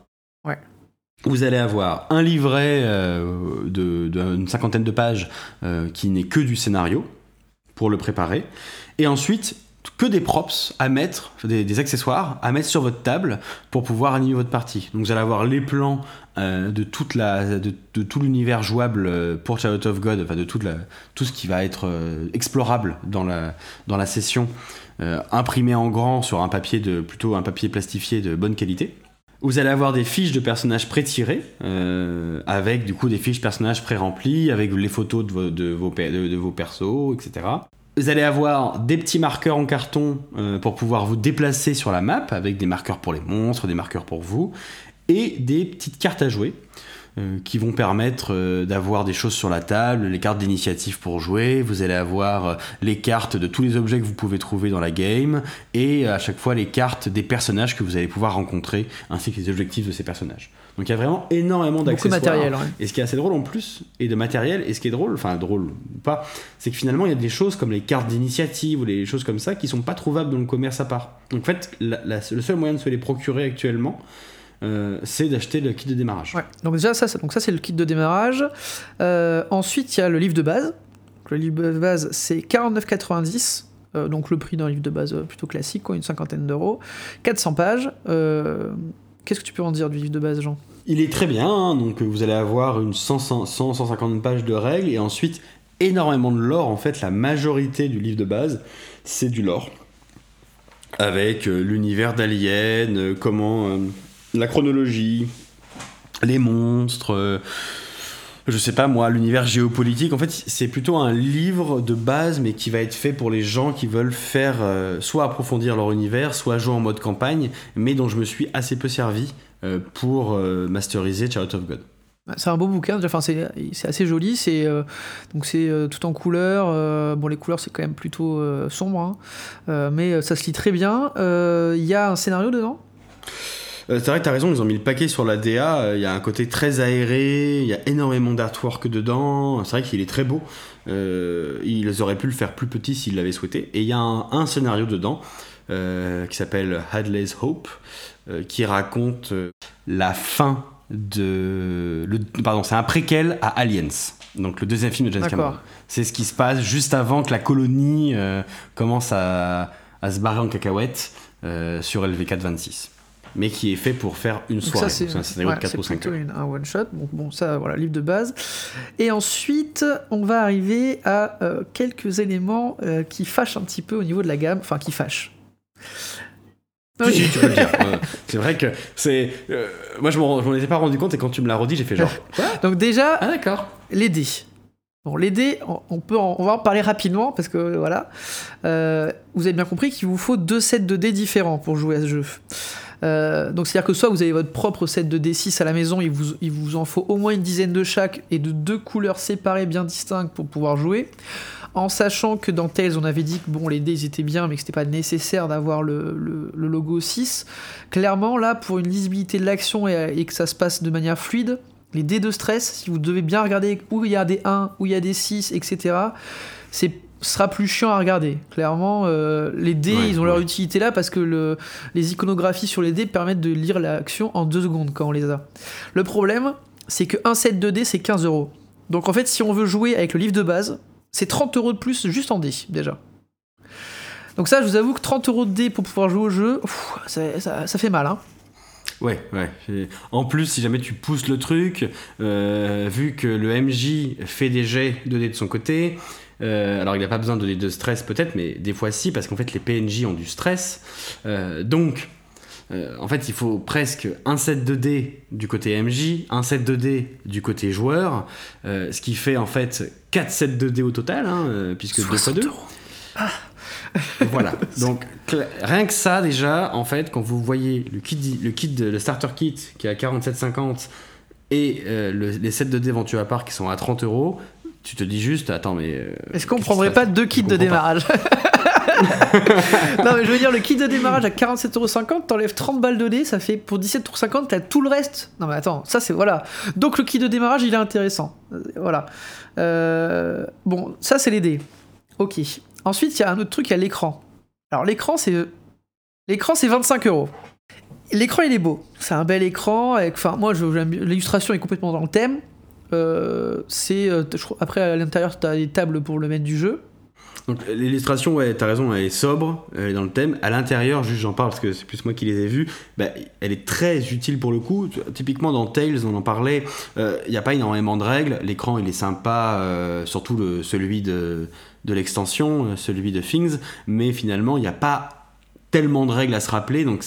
Ouais. Vous allez avoir un livret euh, de- d'une cinquantaine de pages euh, qui n'est que du scénario pour le préparer. Et ensuite, que des props à mettre, des, accessoires à mettre sur votre table pour pouvoir animer votre partie. Donc vous allez avoir les plans euh, de, toute la, de, tout l'univers jouable euh, pour Child of God, enfin de toute la, tout ce qui va être euh, explorable dans la, dans la session, imprimé en grand sur un papier de plutôt un papier plastifié de bonne qualité. Vous allez avoir des fiches de personnages pré-tirées, avec du coup des fiches personnages pré-remplies, avec les photos de vos, de- de vos persos, etc. Vous allez avoir des petits marqueurs en carton euh, pour pouvoir vous déplacer sur la map, avec des marqueurs pour les monstres, des marqueurs pour vous, et des petites cartes à jouer. euh, qui vont permettre euh, d'avoir des choses sur la table, les cartes d'initiative pour jouer, vous allez avoir les cartes de tous les objets que vous pouvez trouver dans la game, et à chaque fois les cartes des personnages que vous allez pouvoir rencontrer, ainsi que les objectifs de ces personnages. Donc il y a vraiment énormément Beaucoup de d'accessoires. matériel. ouais. Et ce qui est assez drôle en plus, et de matériel, et ce qui est drôle, enfin drôle ou pas, c'est que finalement il y a des choses comme les cartes d'initiative ou les choses comme ça qui sont pas trouvables dans le commerce à part. Donc en fait, la- la- le seul moyen de se les procurer actuellement, euh, c'est d'acheter le kit de démarrage. Ouais. Donc déjà ça, c'est- donc ça c'est le kit de démarrage. Euh, ensuite il y a le livre de base. Le livre de base c'est 49,90. euh, donc le prix d'un livre de base plutôt classique, quoi, une cinquantaine d'euros. 400 pages. Euh, Qu'est-ce que tu peux en dire du livre de base, Jean? Il est très bien, hein, donc vous allez avoir une 100, 100, 150 pages de règles et ensuite énormément de lore. En fait, la majorité du livre de base, c'est du lore. Avec euh, l'univers d'Alien, euh, comment euh, la chronologie, les monstres, euh, je sais pas moi, l'univers géopolitique. En fait, c'est plutôt un livre de base, mais qui va être fait pour les gens qui veulent faire euh, soit approfondir leur univers, soit jouer en mode campagne, mais dont je me suis assez peu servi euh, pour euh, masteriser Chariot of God. C'est un beau bouquin, enfin, c'est assez joli, c'est euh, euh, tout en couleurs. bon, les couleurs c'est quand même plutôt sombre, hein, mais ça se lit très bien. Il y a un scénario dedans? C'est vrai que t'as raison, ils ont mis le paquet sur la DA, euh, il y a un côté très aéré, il y a énormément d'artwork dedans, c'est vrai qu'il est très beau. Euh, ils auraient pu le faire plus petit s'ils l'avaient souhaité. Et il y a un, un scénario dedans euh, qui s'appelle Hadley's Hope, euh, qui raconte euh, la fin de... Le, pardon, c'est un préquel à Aliens, donc le deuxième film de James. Cameron. C'est ce qui se passe juste avant que la colonie euh, commence à, à se barrer en cacahuète euh, sur LV426. Mais qui est fait pour faire une soirée. c'est un scénario ouais, de 4 c'est ou 5 plutôt heures. une- un one shot. Donc bon, ça, voilà, livre de base. Et ensuite, on va arriver à euh, quelques éléments euh, qui fâchent un petit peu au niveau de la gamme, enfin qui fâchent. Si, tu peux le dire. C'est vrai que c'est. euh, moi, je m'en étais pas rendu compte et quand tu me l'as redit, j'ai fait genre. Quoi? Donc déjà, Ah, d'accord. les dés. Bon, les dés, on- peut en- va en parler rapidement parce que voilà, Euh, vous avez bien compris qu'il vous faut deux sets de dés différents pour jouer à ce jeu. Euh, donc c'est-à-dire que soit vous avez votre propre set de D6 à la maison, il vous, en faut au moins une dizaine de chaque et de deux couleurs séparées bien distinctes pour pouvoir jouer. En sachant que dans Tales, on avait dit que bon, les dés étaient bien, mais que c'était pas nécessaire d'avoir le, logo 6. Clairement, là, pour une lisibilité de l'action et que ça se passe de manière fluide, les dés de stress, si vous devez bien regarder où il y a des 1, où il y a des 6, etc., c'est sera plus chiant à regarder. Clairement, euh, les dés, Ouais, ils ont leur utilité là parce que le, les iconographies sur les dés permettent de lire l'action en deux secondes quand on les a. Le problème, c'est que un set de dés, c'est 15 euros. Donc en fait, si on veut jouer avec le livre de base, c'est 30 euros de plus juste en dés, déjà. Donc ça, je vous avoue que 30 euros de dés pour pouvoir jouer au jeu, pff, ça, ça- ça fait mal, hein. Ouais, ouais. En plus, si jamais tu pousses le truc, euh, vu que le MJ fait des jets de dés de son côté, euh, alors il n'a pas besoin de dés de stress peut-être, mais des fois si, parce qu'en fait les PNJ ont du stress. Euh, donc, euh, en fait, il faut presque un set de dés du côté MJ, un set de dés du côté joueur, euh, ce qui fait en fait 4 sets de dés au total, hein, puisque 2 fois 60 2. euros. Voilà. Donc rien que ça déjà, en fait, quand vous voyez le kit, le kit, de- le starter kit qui est à 47,50 et euh, le- les sets de dés Ventura Park qui sont à 30 euros, tu te dis juste, attends mais. euh, Est-ce qu'on prendrait pas deux kits de démarrage Non mais je veux dire, le kit de démarrage à 47,50€, t'enlèves 30 balles de dés, ça fait pour 17,50€, t'as tout le reste. Non mais attends, ça c'est voilà. Donc le kit de démarrage, il est intéressant. Euh, Voilà. Euh, bon, ça c'est les dés. Ok. Ensuite, il y a un autre truc, il y a l'écran. Alors l'écran, c'est l'écran, c'est 25 euros. L'écran, il est beau. C'est un bel écran. Avec, enfin, moi, l'illustration est complètement dans le thème. Euh, c'est euh, après à l'intérieur, t'as des tables pour le mettre du jeu. Donc l'illustration, ouais, t'as raison, elle est sobre, elle est dans le thème. À l'intérieur, juste j'en parle parce que c'est plus moi qui les ai vus, bah, elle est très utile pour le coup. Typiquement dans Tales, on en parlait, il n'y a pas énormément de règles. L'écran, il est sympa, euh, surtout celui de, l'extension, euh, celui de Things, mais finalement, il n'y a pas tellement de règles à se rappeler, donc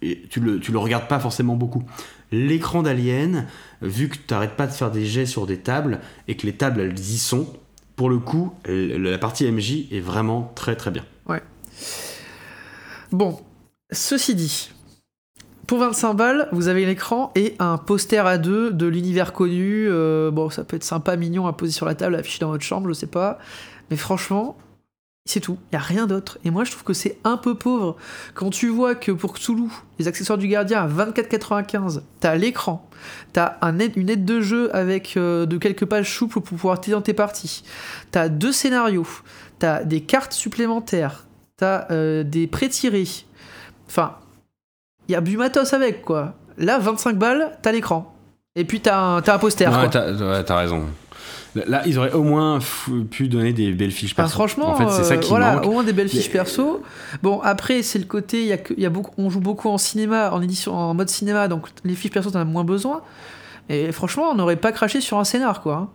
tu le, le regardes pas forcément beaucoup. L'écran d'Alien, vu que tu n'arrêtes pas de faire des jets sur des tables et que les tables elles y sont, pour le coup, la partie MJ est vraiment très très bien. Bon, ceci dit, pour 25 balles, vous avez l'écran et un poster à deux de l'univers connu. euh, bon, ça peut être sympa, mignon à poser sur la table, affiché dans votre chambre, je sais pas. Mais franchement, c'est tout. Il y a rien d'autre. Et moi, je trouve que c'est un peu pauvre. Quand tu vois que pour Cthulhu, les accessoires du gardien à 24,95, t'as l'écran, t'as un aide- une aide de jeu avec euh, de quelques pages souples pour pouvoir t'aider dans tes parties, t'as deux scénarios, t'as des cartes supplémentaires, t'as euh, des pré-tirés. Enfin, il y a du matos avec, quoi. Là, 25 balles, t'as l'écran. Et puis t'as un, poster, quoi. Ouais, t'as ouais, t'as raison. Là, ils auraient au moins pu donner des belles fiches perso. franchement, en fait, c'est ça euh, qui voilà, manque. au moins des belles fiches Mais- perso. Bon, après, c'est le côté, il y a y beaucoup, on joue beaucoup en cinéma, en édition, en mode cinéma, donc les fiches perso, t'en as moins besoin. Et franchement, on n'aurait pas craché sur un scénar, quoi. hein.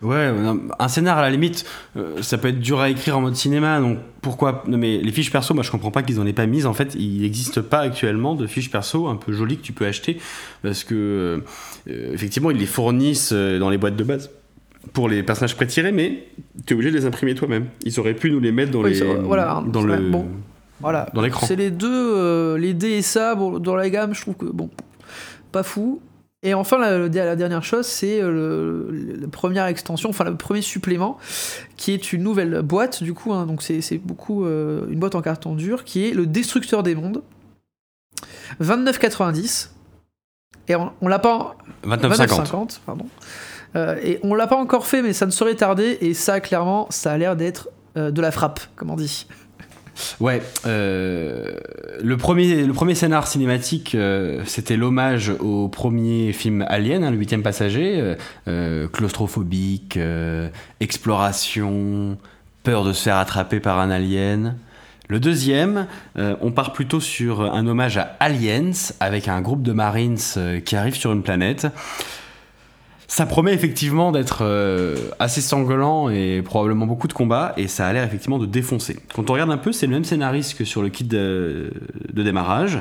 Ouais, un scénar à la limite, euh, ça peut être dur à écrire en mode cinéma, donc pourquoi non, Mais les fiches perso, moi je comprends pas qu'ils en aient pas mises. En fait, il n'existe pas actuellement de fiches perso un peu jolies que tu peux acheter parce que euh, effectivement ils les fournissent dans les boîtes de base pour les personnages pré-tirés, mais tu es obligé de les imprimer toi-même. Ils auraient pu nous les mettre dans Oui, les voilà, dans le bon. Voilà. dans l'écran. C'est les deux, euh, les dés et ça, bon, dans la gamme, je trouve que, bon, pas fou. Et enfin, la, dernière chose, c'est euh, la première extension, enfin le premier supplément, qui est une nouvelle boîte, du coup, hein, donc c'est c'est beaucoup euh, une boîte en carton dur, qui est le Destructeur des mondes. 29,90. Et on, on l'a pas. 29,50. 29,50, pardon. Euh, et on l'a pas encore fait, mais ça ne saurait tarder. Et ça, clairement, ça a l'air d'être euh, de la frappe, comme on dit. Ouais, euh, le, premier, le premier scénar cinématique, c'était l'hommage au premier film Alien, hein, le huitième passager, claustrophobique, exploration, peur de se faire attraper par un alien. Le deuxième, on part plutôt sur un hommage à Aliens avec un groupe de Marines qui arrive sur une planète. Ça promet effectivement d'être euh, assez sanglant et probablement beaucoup de combats, et ça a l'air effectivement de défoncer. Quand on regarde un peu, c'est le même scénariste que sur le kit de, de démarrage.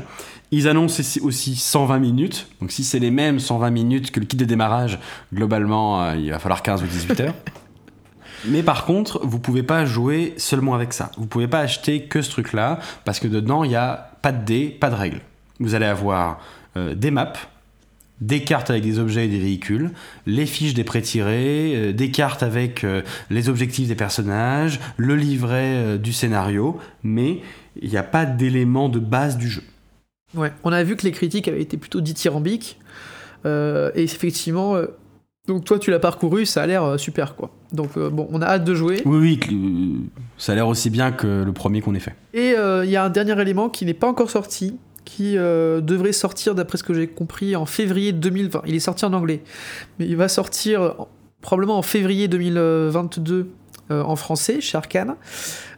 Ils annoncent aussi 120 minutes, donc si c'est les mêmes 120 minutes que le kit de démarrage, globalement, euh, il va falloir 15 ou 18 heures. Mais par contre, vous pouvez pas jouer seulement avec ça. Vous pouvez pas acheter que ce truc-là, parce que dedans, il n'y a pas de dés, pas de règles. Vous allez avoir euh, des maps, des cartes avec des objets et des véhicules, les fiches des pré-tirés, euh, des cartes avec euh, les objectifs des personnages, le livret euh, du scénario, mais il n'y a pas d'éléments de base du jeu. Ouais, on a vu que les critiques avaient été plutôt dithyrambiques. Et effectivement, donc toi tu l'as parcouru, ça a l'air super quoi. Donc bon, on a hâte de jouer. Oui, oui, ça a l'air aussi bien que le premier qu'on ait fait. Et il y a un dernier élément qui n'est pas encore sorti, qui euh, devrait sortir d'après ce que j'ai compris en février 2020. Il est sorti en anglais, mais il va sortir en- probablement en février 2022 euh, en français chez Arcane.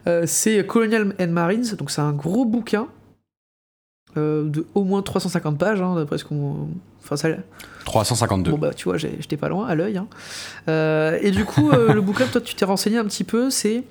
Euh, c'est Colonial and Marines, donc c'est un gros bouquin euh, de au moins 350 pages, hein, d'après ce qu'on. Enfin, ça, 352. Bon bah tu vois, j'étais pas loin à l'œil. hein. Euh, et du coup, euh, le bouquin, toi tu t'es renseigné un petit peu, c'est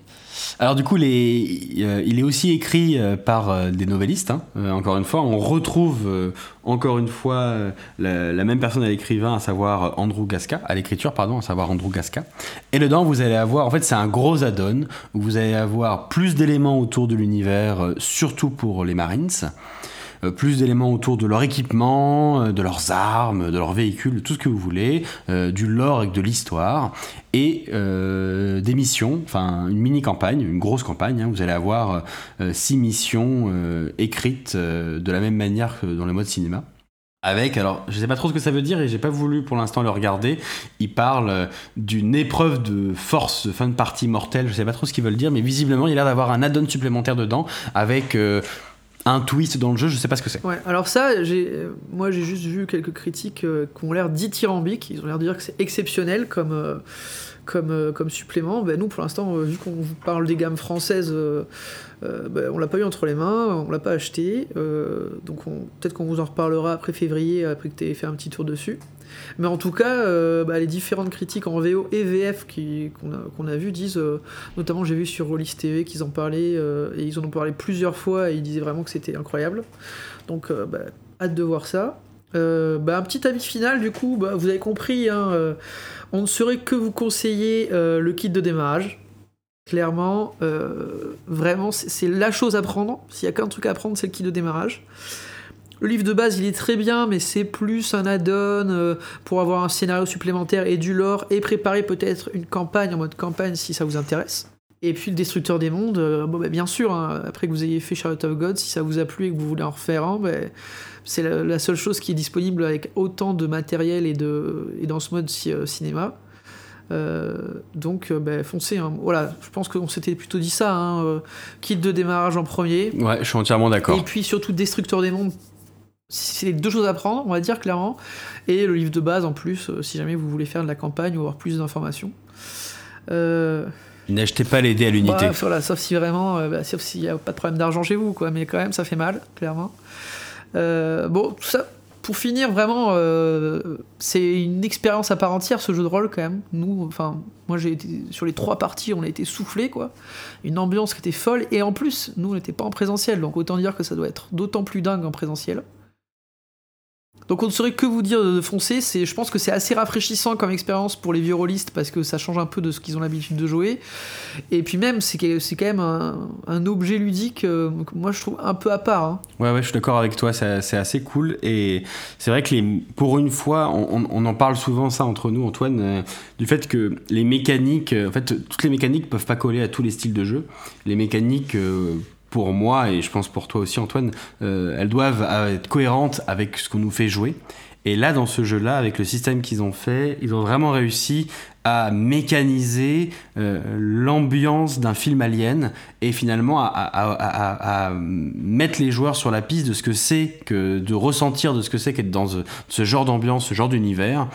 Alors du coup, euh, il est aussi écrit euh, par euh, des novellistes. hein. Encore une fois, on retrouve encore une fois la, la même personne à l'écrivain, à savoir Andrew Gasca, à l'écriture pardon, à savoir Andrew Gasca. Et dedans, vous allez avoir, en fait, c'est un gros add-on où vous allez avoir plus d'éléments autour de l'univers, surtout pour les Marines. Euh, plus d'éléments autour de leur équipement, euh, de leurs armes, de leurs véhicules, tout ce que vous voulez, euh, du lore et de l'histoire, et des missions, enfin une mini campagne, une grosse campagne. hein. vous allez avoir six missions écrites de la même manière que dans le mode cinéma. Avec, alors je sais pas trop ce que ça veut dire et j'ai pas voulu pour l'instant le regarder. Il parle d'une épreuve de force de fin de partie mortelle, je sais pas trop ce qu'ils veulent dire, mais visiblement il a l'air d'avoir un add-on supplémentaire dedans avec un twist dans le jeu, je sais pas ce que c'est. Ouais, alors ça, euh, moi j'ai juste vu quelques critiques euh, qui ont l'air dithyrambiques, ils ont l'air de dire que c'est exceptionnel comme, euh, comme, euh, comme supplément. Ben, nous, pour l'instant, euh, vu qu'on vous parle des gammes françaises, euh, euh, ben, on l'a pas eu entre les mains, on l'a pas acheté, donc on- peut-être qu'on vous en reparlera après février, après que tu aies fait un petit tour dessus. Mais en tout cas, bah, les différentes critiques en VO et VF qu'on a, qu'on a vues disent, notamment j'ai vu sur Rollis TV qu'ils en parlaient, et ils en ont parlé plusieurs fois, et ils disaient vraiment que c'était incroyable. Donc, bah, hâte de voir ça. Euh, bah, un petit avis final, du coup, bah, vous avez compris, hein, euh, on ne saurait que vous conseiller euh, le kit de démarrage. Clairement, vraiment, c'est la chose à prendre. S'il y a qu'un truc à prendre, c'est le kit de démarrage. Le livre de base, il est très bien, mais c'est plus un add-on pour avoir un scénario supplémentaire et du lore et préparer peut-être une campagne en mode campagne si ça vous intéresse. Et puis le Destructeur des Mondes, euh, bon, bah, bien sûr, hein, après que vous ayez fait Charlotte of God, si ça vous a plu et que vous voulez en refaire un, bah, c'est la, la seule chose qui est disponible avec autant de matériel et, de, et dans ce mode euh, cinéma. Euh, donc bah, foncez. hein. Voilà, je pense qu'on s'était plutôt dit ça. hein, kit de démarrage en premier. Ouais, je suis entièrement d'accord. Et puis surtout Destructeur des Mondes. C'est les deux choses à prendre, on va dire clairement. Et le livre de base en plus, si jamais vous voulez faire de la campagne ou avoir plus d'informations. Euh, N'achetez pas les dés à l'unité. Voilà, sauf si vraiment, euh, bah, sauf s'il n'y a pas de problème d'argent chez vous, quoi. Mais quand même, ça fait mal, clairement. Euh, bon, tout ça, pour finir, vraiment, euh, c'est une expérience à part entière, ce jeu de rôle, quand même. Nous, enfin, moi, j'ai été sur les trois parties, on a été soufflés, quoi. Une ambiance qui était folle, et en plus, nous, on n'était pas en présentiel, donc autant dire que ça doit être d'autant plus dingue en présentiel. Donc on ne saurait que vous dire de foncer, c'est, je pense que c'est assez rafraîchissant comme expérience pour les vieux rôlistes parce que ça change un peu de ce qu'ils ont l'habitude de jouer. Et puis même, c'est, quand même un, objet ludique, euh, que moi je trouve un peu à part. hein. Ouais, ouais, je suis d'accord avec toi, c'est assez cool. Et c'est vrai que pour une fois, on, on- en parle souvent ça entre nous, Antoine, euh, du fait que les mécaniques, euh, en fait, toutes les mécaniques peuvent pas coller à tous les styles de jeu. Les mécaniques, pour moi, et je pense pour toi aussi, Antoine, euh, elles doivent euh, être cohérentes avec ce qu'on nous fait jouer. Et là, dans ce jeu-là, avec le système qu'ils ont fait, ils ont vraiment réussi à mécaniser euh, l'ambiance d'un film alien et finalement à, mettre les joueurs sur la piste de ce que c'est que de ressentir de ce que c'est qu'être dans ce genre d'ambiance, ce genre d'univers.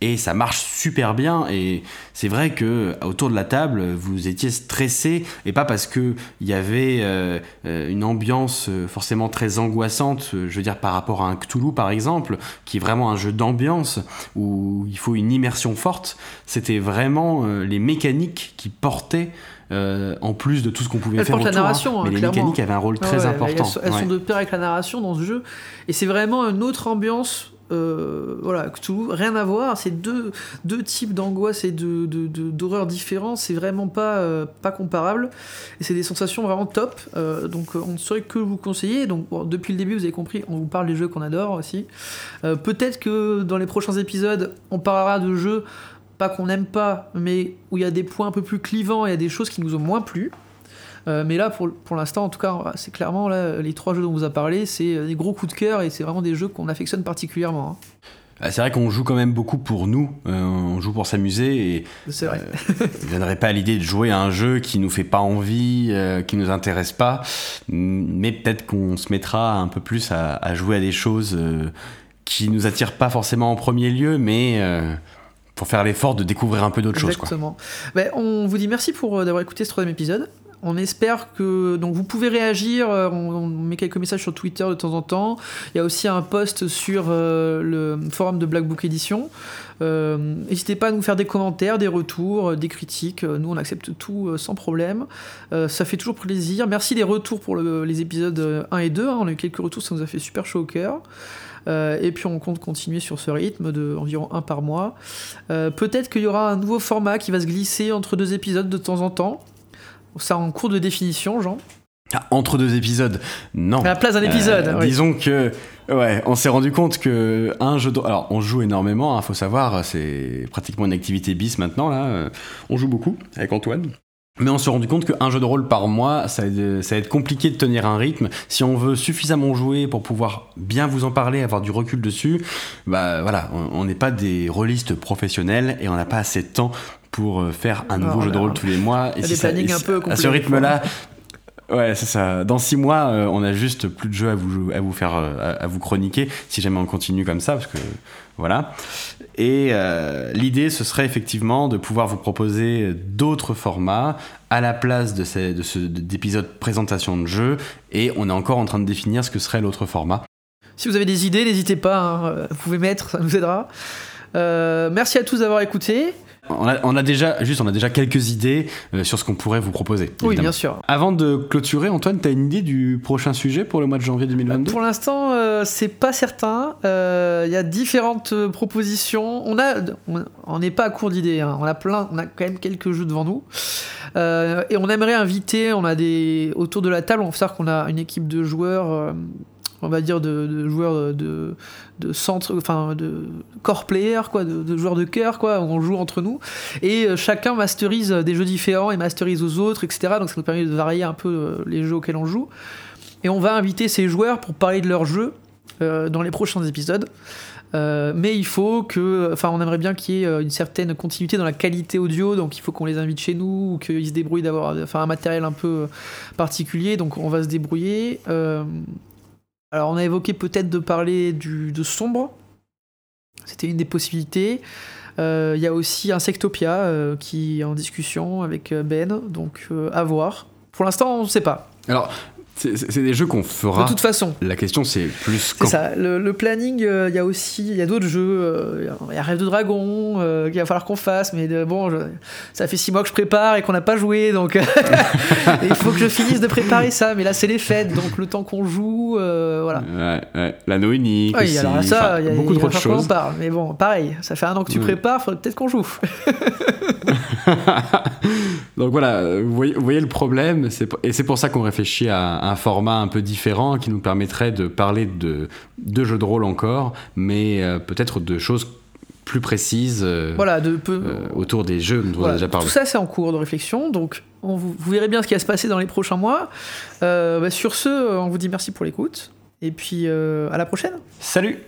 Et ça marche super bien. Et c'est vrai que autour de la table vous étiez stressé. Et pas parce que il y avait euh, euh, une ambiance euh, forcément très angoissante je veux dire par rapport à un Cthulhu par exemple qui est vraiment un jeu d'ambiance où il faut une immersion forte. C'était vraiment les mécaniques qui portaient en plus de tout ce qu'on pouvait faire autour. La narration, hein, mais les mécaniques avaient un rôle très important. Elles, sont, de pair avec la narration dans ce jeu, et c'est vraiment une autre ambiance euh, voilà, tout, rien à voir. C'est deux, deux types d'angoisse et de, d'horreur différents. C'est vraiment pas, euh, pas comparable. Et c'est des sensations vraiment top. Euh, donc on ne saurait que vous conseiller. Donc depuis le début, vous avez compris, on vous parle des jeux qu'on adore aussi. peut-être que dans les prochains épisodes, on parlera de jeux pas qu'on n'aime pas, mais où il y a des points un peu plus clivants il y a des choses qui nous ont moins plu. Euh, mais là, pour, pour l'instant, en tout cas, c'est clairement là, les trois jeux dont on vous a parlé, c'est des gros coups de cœur et c'est vraiment des jeux qu'on affectionne particulièrement. Hein. Ah, c'est vrai qu'on joue quand même beaucoup pour nous, euh, on joue pour s'amuser et c'est vrai. Euh, je viendrait pas à l'idée de jouer à un jeu qui nous fait pas envie, qui nous intéresse pas, mais peut-être qu'on se mettra un peu plus à, jouer à des choses qui nous attirent pas forcément en premier lieu, mais pour faire l'effort de découvrir un peu d'autres choses. Exactement. Ben, on vous dit merci pour d'avoir écouté ce troisième épisode. On espère que donc vous pouvez réagir. Euh, on, met quelques messages sur Twitter de temps en temps. Il y a aussi un post sur euh, le forum de Black Book Edition. Euh, n'hésitez pas à nous faire des commentaires, des retours, des critiques. Nous, on accepte tout sans problème. ça fait toujours plaisir. Merci des retours pour les épisodes 1 et 2. Hein. On a eu quelques retours, ça nous a fait super chaud au cœur. et puis on compte continuer sur ce rythme de environ un par mois. Peut-être qu'il y aura un nouveau format qui va se glisser entre deux épisodes de temps en temps. Ça en cours de définition, Jean ah, Entre deux épisodes, non. À la place d'un épisode. Euh, disons que, ouais, on s'est rendu compte que un jeu de... Alors, on joue énormément, il hein, faut savoir, c'est pratiquement une activité bis maintenant, là. Euh, on joue beaucoup avec Antoine. Mais on s'est rendu compte qu'un jeu de rôle par mois, ça va, être, compliqué de tenir un rythme. Si on veut suffisamment jouer pour pouvoir bien vous en parler, avoir du recul dessus, bah voilà, on n'est pas des rôlistes professionnels et on n'a pas assez de temps pour euh, faire un nouveau jeu de rôle tous les mois. Et si un peu à ce rythme-là, Ouais, c'est ça. Dans six mois, euh, on a juste plus de jeux à vous, à vous faire, euh, à, vous chroniquer, si jamais on continue comme ça, parce que voilà. Et l'idée, ce serait effectivement de pouvoir vous proposer d'autres formats à la place de, ces, de ce présentation de jeu, et on est encore en train de définir ce que serait l'autre format. Si vous avez des idées, n'hésitez pas, hein, vous pouvez mettre, ça nous aidera. merci à tous d'avoir écouté. On a, déjà, juste, on a déjà quelques idées euh, sur ce qu'on pourrait vous proposer. Oui, bien sûr. Avant de clôturer, Antoine, tu as une idée du prochain sujet pour le mois de janvier 2022 Pour l'instant, euh, c'est pas certain. Euh, il y a différentes propositions. On a, on n'est pas à court d'idées. Hein. On a plein, on a quand même quelques jeux devant nous. et on aimerait inviter. On a des autour de la table. On va savoir qu'on a une équipe de joueurs on va dire, de, joueurs de, centre, enfin, de core player, quoi, de, joueurs de cœur, quoi, on joue entre nous. Et euh, chacun masterise des jeux différents et masterise aux autres, etc. Donc ça nous permet de varier un peu euh, les jeux auxquels on joue. Et on va inviter ces joueurs pour parler de leurs jeux euh, dans les prochains épisodes. mais il faut que, enfin, on aimerait bien qu'il y ait une certaine continuité dans la qualité audio, donc il faut qu'on les invite chez nous ou qu'ils se débrouillent d'avoir, un matériel un peu particulier. Donc on va se débrouiller. Alors on a évoqué peut-être de parler du, de sombre. C'était une des possibilités. Euh, il y a aussi Insectopia euh, qui est en discussion avec euh, Ben, donc à voir. Pour l'instant, on ne sait pas. Alors, c'est des jeux qu'on fera. De toute façon. La question, c'est plus quand. C'est ça. Le, planning, euh, il y a aussi, il y a d'autres jeux. Euh, il y a Rêve de Dragon euh, qu'il va falloir qu'on fasse, mais bon, ça fait six mois que je prépare et qu'on n'a pas joué, donc il faut que je finisse de préparer ça. Mais là, c'est les fêtes, donc le temps qu'on joue, voilà. Ouais, ouais. La Noénie. Oui, alors ça, il y a beaucoup d'autres choses. parle, mais bon, pareil, ça fait un an que tu prépares, faudrait peut-être qu'on joue. donc voilà, vous voyez, vous voyez le problème, et c'est pour ça qu'on réfléchit à un format un peu différent qui nous permettrait de parler de, de jeux de rôle encore, mais euh, peut-être de choses plus précises euh, voilà, de peu... Euh, autour des jeux dont on a déjà parlé. Tout ça, c'est en cours de réflexion, donc on vous, verrez bien ce qui va se passer dans les prochains mois. Bah, sur ce, on vous dit merci pour l'écoute, et puis à la prochaine. Salut